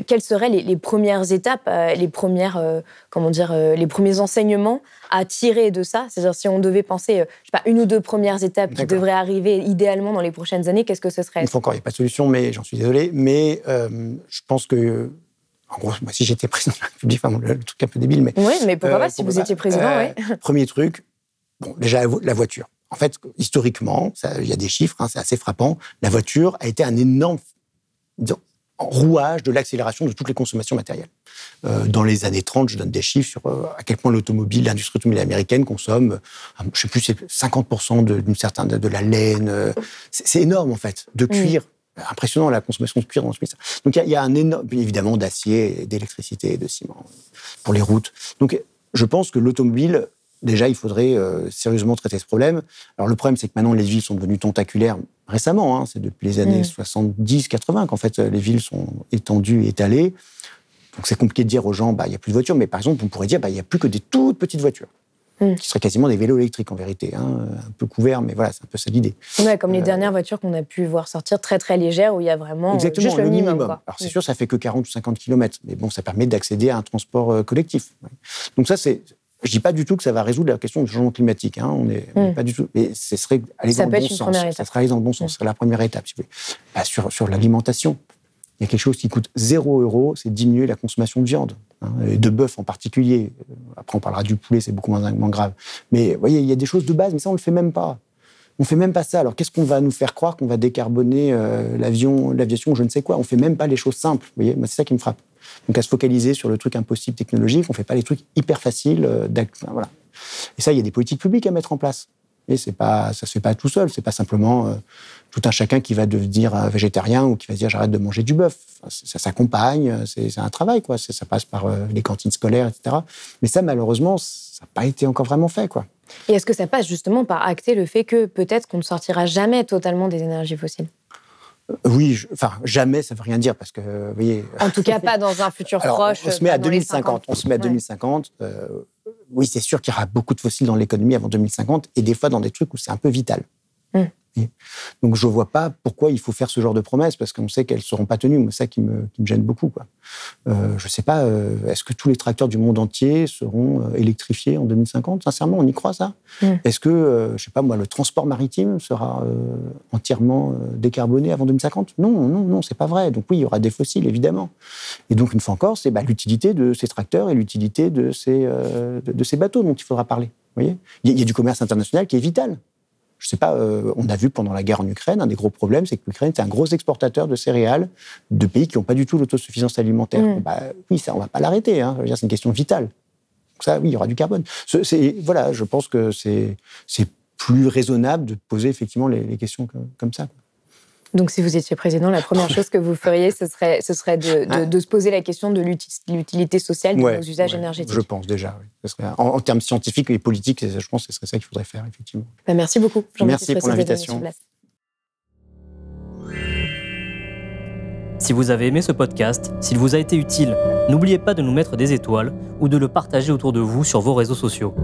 quelles seraient les, les premières étapes, les premières, comment dire, les premiers enseignements à tirer de ça C'est-à-dire, si on devait penser, je sais pas, une ou deux premières étapes qui devraient arriver idéalement dans les prochaines années, qu'est-ce que ce serait? Une fois encore, il n'y a pas de solution, mais j'en suis désolé. Mais euh, je pense que en gros, moi, si j'étais président de la République, enfin, le, truc un peu débile, mais. Oui, mais pourquoi euh, pas si vous étiez président, euh. Premier truc, bon, déjà la voiture. En fait, historiquement, il y a des chiffres, hein, c'est assez frappant. La voiture a été un énorme rouage de l'accélération de toutes les consommations matérielles. dans les années 30, je donne des chiffres sur à quel point l'automobile, l'industrie automobile américaine consomme, je ne sais plus, 50% d'une certaine de, la laine. c'est énorme en fait, de cuir impressionnant la consommation de cuir dans ce pays. Donc il y, a un énorme, évidemment, d'acier, d'électricité, de ciment pour les routes. Donc je pense que l'automobile, déjà, il faudrait euh, sérieusement traiter ce problème. Alors le problème, c'est que maintenant les villes sont devenues tentaculaires récemment. Hein, c'est depuis les années 70-80 qu'en fait les villes sont étendues et étalées. Donc c'est compliqué de dire aux gens, bah il y a plus de voitures, mais par exemple on pourrait dire, bah il y a plus que des toutes petites voitures. Mm. qui seraient quasiment des vélos électriques en vérité, hein, un peu couverts, mais voilà, c'est un peu ça l'idée. Ouais, comme les euh, dernières voitures qu'on a pu voir sortir très très légères où il y a vraiment euh, juste le, minimum. Alors c'est mm. sûr, ça fait que 40 ou 50 km, mais bon, ça permet d'accéder à un transport euh, collectif. Donc ça, c'est je dis pas du tout que ça va résoudre la question du changement climatique. Hein, on est, mm. pas du tout. Mais ce serait aller dans le bon sens. Ça serait aller dans le bon sens. Ce serait la première étape. Si vous bah, sur sur l'alimentation, il y a quelque chose qui coûte 0 euros, c'est diminuer la consommation de viande, hein, et de bœuf en particulier. Après, on parlera du poulet, c'est beaucoup moins, grave. Mais vous voyez, il y a des choses de base, mais ça, on ne le fait même pas. On fait même pas ça. Alors, qu'est-ce qu'on va nous faire croire qu'on va décarboner euh, l'avion, l'aviation, je ne sais quoi On fait même pas les choses simples. Vous voyez, c'est ça qui me frappe. Donc, à se focaliser sur le truc impossible technologique, on ne fait pas les trucs hyper faciles. Euh, voilà. Et ça, il y a des politiques publiques à mettre en place. Et c'est pas, ça se fait pas tout seul. C'est pas simplement euh, tout un chacun qui va devenir euh, végétarien ou qui va dire j'arrête de manger du bœuf. ça, s'accompagne, c'est un travail, quoi. Ça passe par euh, les cantines scolaires, etc. Mais ça, malheureusement, ça n'a pas été encore vraiment fait, quoi. Et est-ce que ça passe justement par acter le fait que peut-être qu'on ne sortira jamais totalement des énergies fossiles? Oui, enfin jamais, ça veut rien dire parce que, vous voyez. En tout cas, pas dans un futur proche. On se met à 2050. On se met à 2050 oui, c'est sûr qu'il y aura beaucoup de fossiles dans l'économie avant 2050, et des fois dans des trucs où c'est un peu vital. Hmm. Donc je ne vois pas pourquoi il faut faire ce genre de promesses, parce qu'on sait qu'elles ne seront pas tenues. C'est ça qui me, qui me, gêne beaucoup. Quoi. Euh, je ne sais pas, euh, est-ce que tous les tracteurs du monde entier seront euh, électrifiés en 2050 Sincèrement, on y croit ça? Mm. Est-ce que, euh, je sais pas moi, le transport maritime sera euh, entièrement décarboné avant 2050 Non, non, non, c'est pas vrai. Donc oui, il y aura des fossiles, évidemment. Et donc, une fois encore, c'est bah, l'utilité de ces tracteurs et l'utilité de, ces, de, de, ces bateaux dont il faudra parler. Vous voyez? Il y a du commerce international qui est vital je sais pas, euh, on a vu pendant la guerre en Ukraine, un des gros problèmes, c'est que l'Ukraine est un gros exportateur de céréales de pays qui n'ont pas du tout l'autosuffisance alimentaire. Mm. Bah, oui, ça, on ne va pas l'arrêter. Hein. C'est une question vitale. Donc ça, oui, il y aura du carbone. voilà, je pense que c'est plus raisonnable de poser effectivement les, questions comme, ça. Donc, si vous étiez président, la première chose que vous feriez, ce serait, ce serait de, se poser la question de l'utilité sociale de nos usages énergétiques. Je pense déjà, oui. en, termes scientifiques et politiques, je pense que ce serait ça qu'il faudrait faire, effectivement. Bah, merci beaucoup. Merci pour l'invitation. Si vous avez aimé ce podcast, s'il vous a été utile, n'oubliez pas de nous mettre des étoiles ou de le partager autour de vous sur vos réseaux sociaux.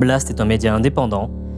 Blast est un média indépendant,